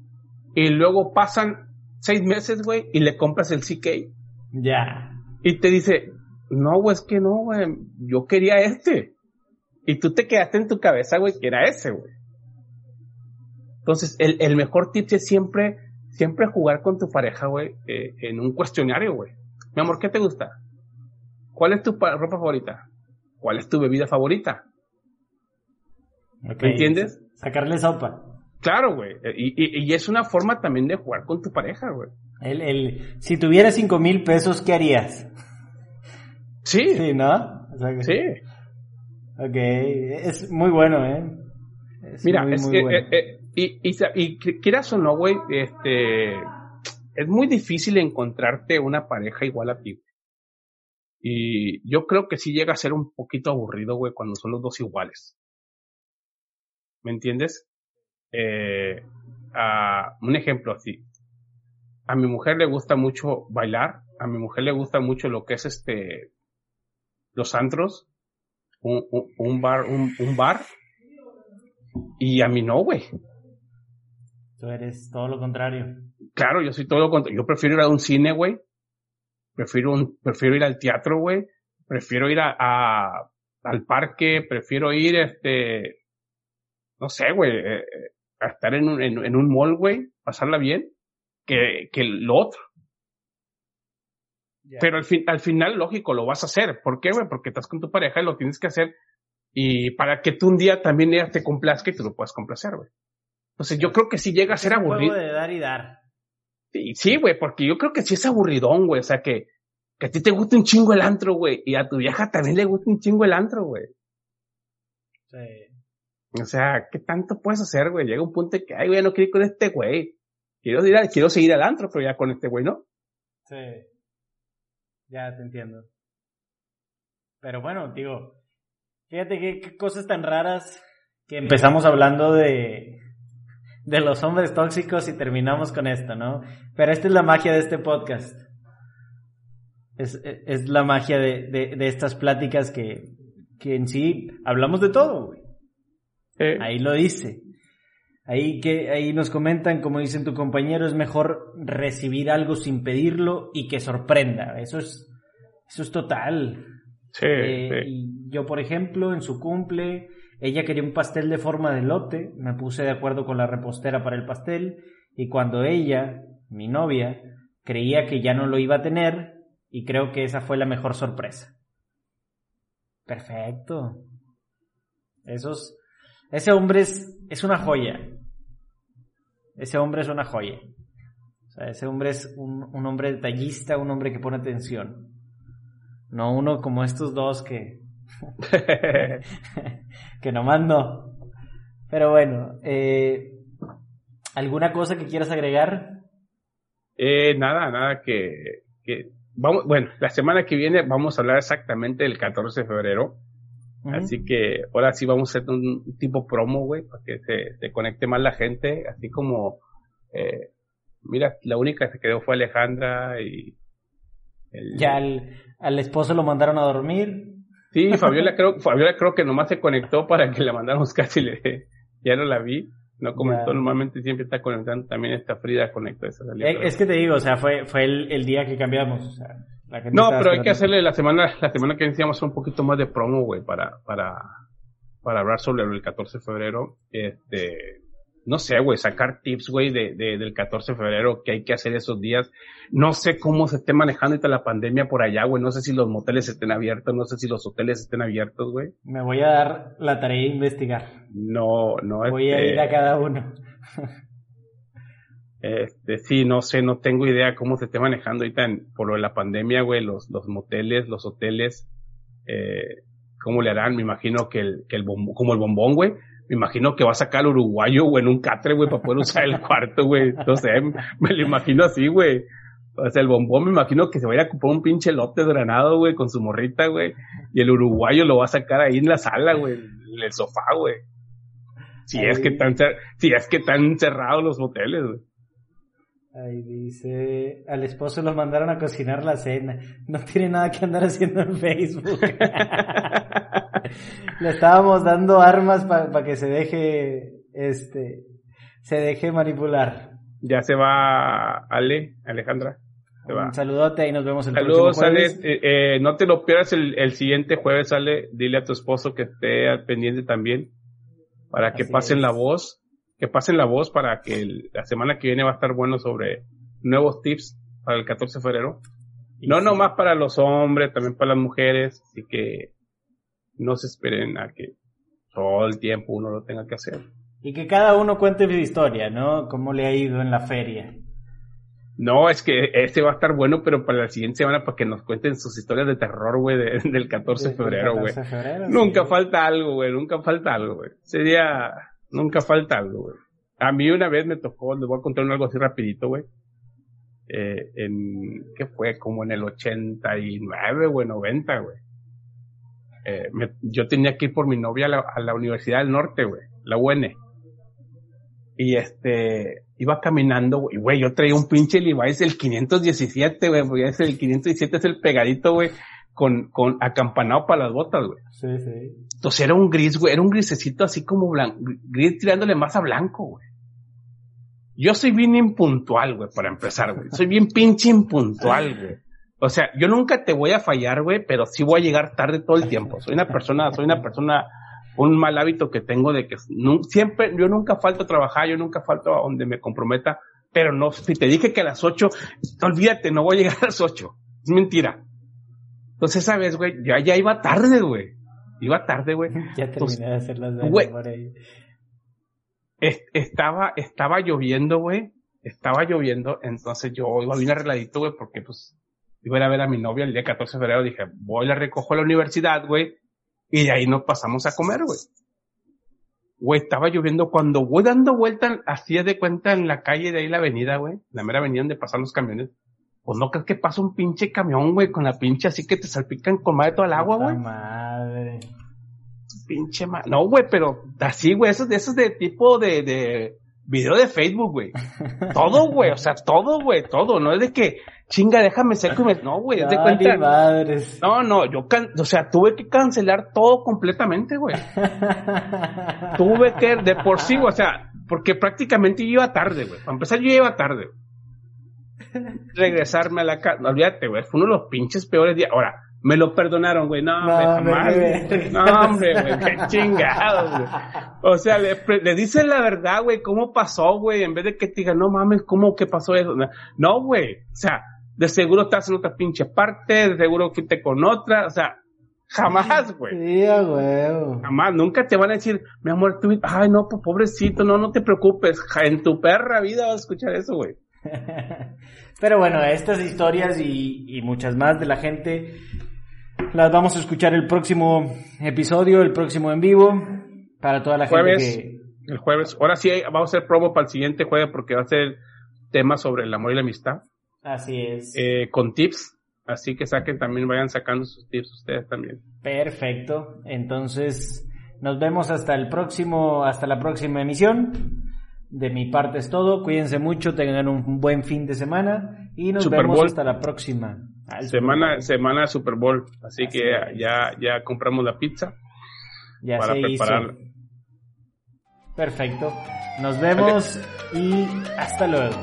Y luego pasan seis meses, güey, y le compras el CK.
Ya. Yeah.
Y te dice, no, güey, es que no, güey, yo quería este. Y tú te quedaste en tu cabeza, güey, que era ese, güey. Entonces, el, el, mejor tip es siempre, siempre jugar con tu pareja, güey, eh, en un cuestionario, güey. Mi amor, ¿qué te gusta? ¿Cuál es tu ropa favorita? ¿Cuál es tu bebida favorita?
Okay.
¿Me entiendes?
Sacarle sopa.
Claro, güey. Y, y, y, es una forma también de jugar con tu pareja, güey.
El, el, si tuvieras cinco mil pesos, ¿qué harías?
Sí.
Sí, ¿no?
O sea, sí.
Ok, es muy bueno, ¿eh?
Es Mira, muy, es muy que, bueno. eh, eh, y, y, y, quieras o no, güey, este, es muy difícil encontrarte una pareja igual a ti. Y yo creo que sí llega a ser un poquito aburrido, güey, cuando son los dos iguales. ¿Me entiendes? Eh, a, un ejemplo así. A mi mujer le gusta mucho bailar, a mi mujer le gusta mucho lo que es este, los antros, un, un, un bar, un, un, bar, y a mí no, güey.
Tú eres todo lo contrario.
Claro, yo soy todo lo contrario. Yo prefiero ir a un cine, güey. Prefiero un, prefiero ir al teatro, güey. Prefiero ir a, a, al parque, prefiero ir, este, no sé, güey, eh, a estar en un, en, en un mall, güey, pasarla bien, que, que lo otro. Yeah. Pero al, fin, al final, lógico, lo vas a hacer. ¿Por qué, güey? Porque estás con tu pareja y lo tienes que hacer. Y para que tú un día también ella te complazca y tú lo puedas complacer, güey. Entonces yo creo que sí llega a ser aburrido.
de dar y dar.
Sí, güey, porque yo creo que sí es aburridón, güey. O sea, que, que a ti te gusta un chingo el antro, güey. Y a tu vieja también le gusta un chingo el antro, güey.
Sí.
O sea, ¿qué tanto puedes hacer, güey? Llega un punto que, ay, güey, no quiero ir con este güey. Quiero, ir a, quiero seguir al antro, pero ya con este güey, ¿no?
Sí. Ya te entiendo. Pero bueno, digo, fíjate qué, qué cosas tan raras que empezamos hablando de, de los hombres tóxicos y terminamos con esto, ¿no? Pero esta es la magia de este podcast. Es, es la magia de, de, de estas pláticas que, que en sí hablamos de todo, güey.
Eh.
Ahí lo dice. Ahí que ahí nos comentan, como dicen tu compañero, es mejor recibir algo sin pedirlo y que sorprenda. Eso es eso es total.
Sí,
eh,
sí.
Y yo, por ejemplo, en su cumple, ella quería un pastel de forma de lote, me puse de acuerdo con la repostera para el pastel y cuando ella, mi novia, creía que ya no lo iba a tener y creo que esa fue la mejor sorpresa. Perfecto. Esos ese hombre es, es una joya. Ese hombre es una joya. O sea, ese hombre es un, un hombre detallista, un hombre que pone atención. No uno como estos dos que. que nomás no. Pero bueno, eh, ¿alguna cosa que quieras agregar?
Eh, nada, nada que, que. Vamos, bueno, la semana que viene vamos a hablar exactamente del 14 de febrero. Uh -huh. Así que ahora sí vamos a hacer un tipo promo, güey, para que se, se, conecte más la gente. Así como, eh, mira, la única que se quedó fue Alejandra y.
El... Ya al, al, esposo lo mandaron a dormir.
Sí, Fabiola creo, Fabiola creo que nomás se conectó para que la mandáramos casi, le, ya no la vi. No comentó, normalmente siempre está conectando, también está Frida conectó esa
salida. Es, es, que te digo, o sea, fue, fue el, el día que cambiamos, o sea,
no, pero hay que hacerle la semana, la semana que iniciamos un poquito más de promo, güey, para, para, para hablar sobre el 14 de febrero. Este, no sé, güey, sacar tips, güey, de, de, del 14 de febrero, que hay que hacer esos días. No sé cómo se esté manejando ahorita la pandemia por allá, güey. No sé si los moteles estén abiertos, no sé si los hoteles estén abiertos, güey.
Me voy a dar la tarea de investigar.
No, no.
Voy a ir a este, cada uno.
este, sí, no sé, no tengo idea cómo se esté manejando ahorita por lo de la pandemia, güey, los, los moteles, los hoteles, eh, cómo le harán, me imagino que el, que el como el bombón, güey, me imagino que va a sacar al uruguayo, güey, en un catre, güey, para poder usar el cuarto, güey. No sé, me lo imagino así, güey. O sea, el bombón me imagino que se vaya a comprar un pinche lote granado, güey, con su morrita, güey. Y el uruguayo lo va a sacar ahí en la sala, güey, en el sofá, güey. Si es que están, si es que están cerrados los moteles, güey.
Ahí dice, al esposo lo mandaron a cocinar la cena. No tiene nada que andar haciendo en Facebook. Le estábamos dando armas para que se deje, este, se deje manipular.
Ya se va Ale, Alejandra.
Un saludote y nos vemos el Saludos, próximo jueves.
Ale. Eh, eh, no te lo pierdas el, siguiente jueves, Ale. Dile a tu esposo que esté al pendiente también. Para que pasen la voz. Que pasen la voz para que la semana que viene va a estar bueno sobre nuevos tips para el 14 de febrero. no nomás para los hombres, también para las mujeres. Así que no se esperen a que todo el tiempo uno lo tenga que hacer.
Y que cada uno cuente su historia, ¿no? Cómo le ha ido en la feria.
No, es que este va a estar bueno, pero para la siguiente semana para que nos cuenten sus historias de terror, güey, del 14 de febrero, güey. Nunca falta algo, güey, nunca falta algo, güey. Sería, nunca falta algo, güey. A mí una vez me tocó, les voy a contar algo así rapidito, güey. Eh, en, ¿qué fue? Como en el 89, güey, 90, güey. Eh, yo tenía que ir por mi novia a la, Universidad del Norte, güey, la UN. Y este, iba caminando, y güey, yo traía un pinche Levi's del 517, güey, porque ese el 517 es el pegadito, güey, con, con acampanado para las botas, güey.
Sí, sí.
Entonces era un gris, güey, era un grisecito así como blanco, gris tirándole más a blanco, güey. Yo soy bien impuntual, güey, para empezar, güey. Soy bien pinche impuntual, güey. O sea, yo nunca te voy a fallar, güey, pero sí voy a llegar tarde todo el tiempo. Soy una persona, soy una persona, un mal hábito que tengo de que siempre, yo nunca falto a trabajar, yo nunca falto a donde me comprometa, pero no, si te dije que a las ocho, olvídate, no voy a llegar a las ocho. Es mentira. Entonces, esa vez, güey, ya, ya iba tarde, güey. Iba tarde, güey.
ya terminé de hacer las güey, por ahí.
estaba, estaba lloviendo, güey. Estaba lloviendo, entonces yo iba bien arregladito, güey, porque pues iba a ir a ver a mi novia el día 14 de febrero, dije, voy, la recojo a la universidad, güey, y de ahí nos pasamos a comer, güey. Güey, estaba lloviendo cuando voy dando vuelta, así de cuenta en la calle de ahí la avenida, güey, la mera avenida donde pasan los camiones. Pues no crees que pasa un pinche camión, güey, con la pinche así que te salpican con de toda el agua, güey.
madre.
Pinche madre. No, güey, pero así, güey, esos de esos de tipo de, de video de Facebook, güey. Todo, güey, o sea, todo, güey, todo. No es de que, chinga, déjame ser como... No, güey, es de cuenta.
Madres.
No, no, yo, can... o sea, tuve que cancelar todo completamente, güey. tuve que, de por sí, o sea, porque prácticamente yo iba tarde, güey. Para empezar, yo iba tarde. Regresarme a la casa, no, olvídate, güey, fue uno de los pinches peores días. Ahora, me lo perdonaron, güey. No, no jamás. no, hombre, güey. Qué chingados, güey. O sea, le, le dicen la verdad, güey. ¿Cómo pasó, güey? En vez de que te digan, no mames, ¿cómo que pasó eso? No, güey. O sea, de seguro estás en otra pinche parte. De seguro fuiste con otra. O sea, jamás, güey.
Sí, güey.
Jamás. Nunca te van a decir, mi amor, tú, ay, no, pobrecito, no, no te preocupes. En tu perra vida vas a escuchar eso, güey.
Pero bueno, estas historias y, y muchas más de la gente las vamos a escuchar el próximo episodio, el próximo en vivo, para toda la
gente
que...
El jueves. Ahora sí vamos a hacer promo para el siguiente jueves porque va a ser tema sobre el amor y la amistad.
Así es.
Eh, con tips. Así que saquen también, vayan sacando sus tips ustedes también.
Perfecto. Entonces, nos vemos hasta el próximo, hasta la próxima emisión. De mi parte es todo. Cuídense mucho, tengan un buen fin de semana y nos vemos hasta la próxima.
semana, semana Super Bowl. Así, que ya, ya compramos la pizza
ya para prepararla. Perfecto. Nos vemos y hasta luego.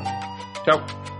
Chao.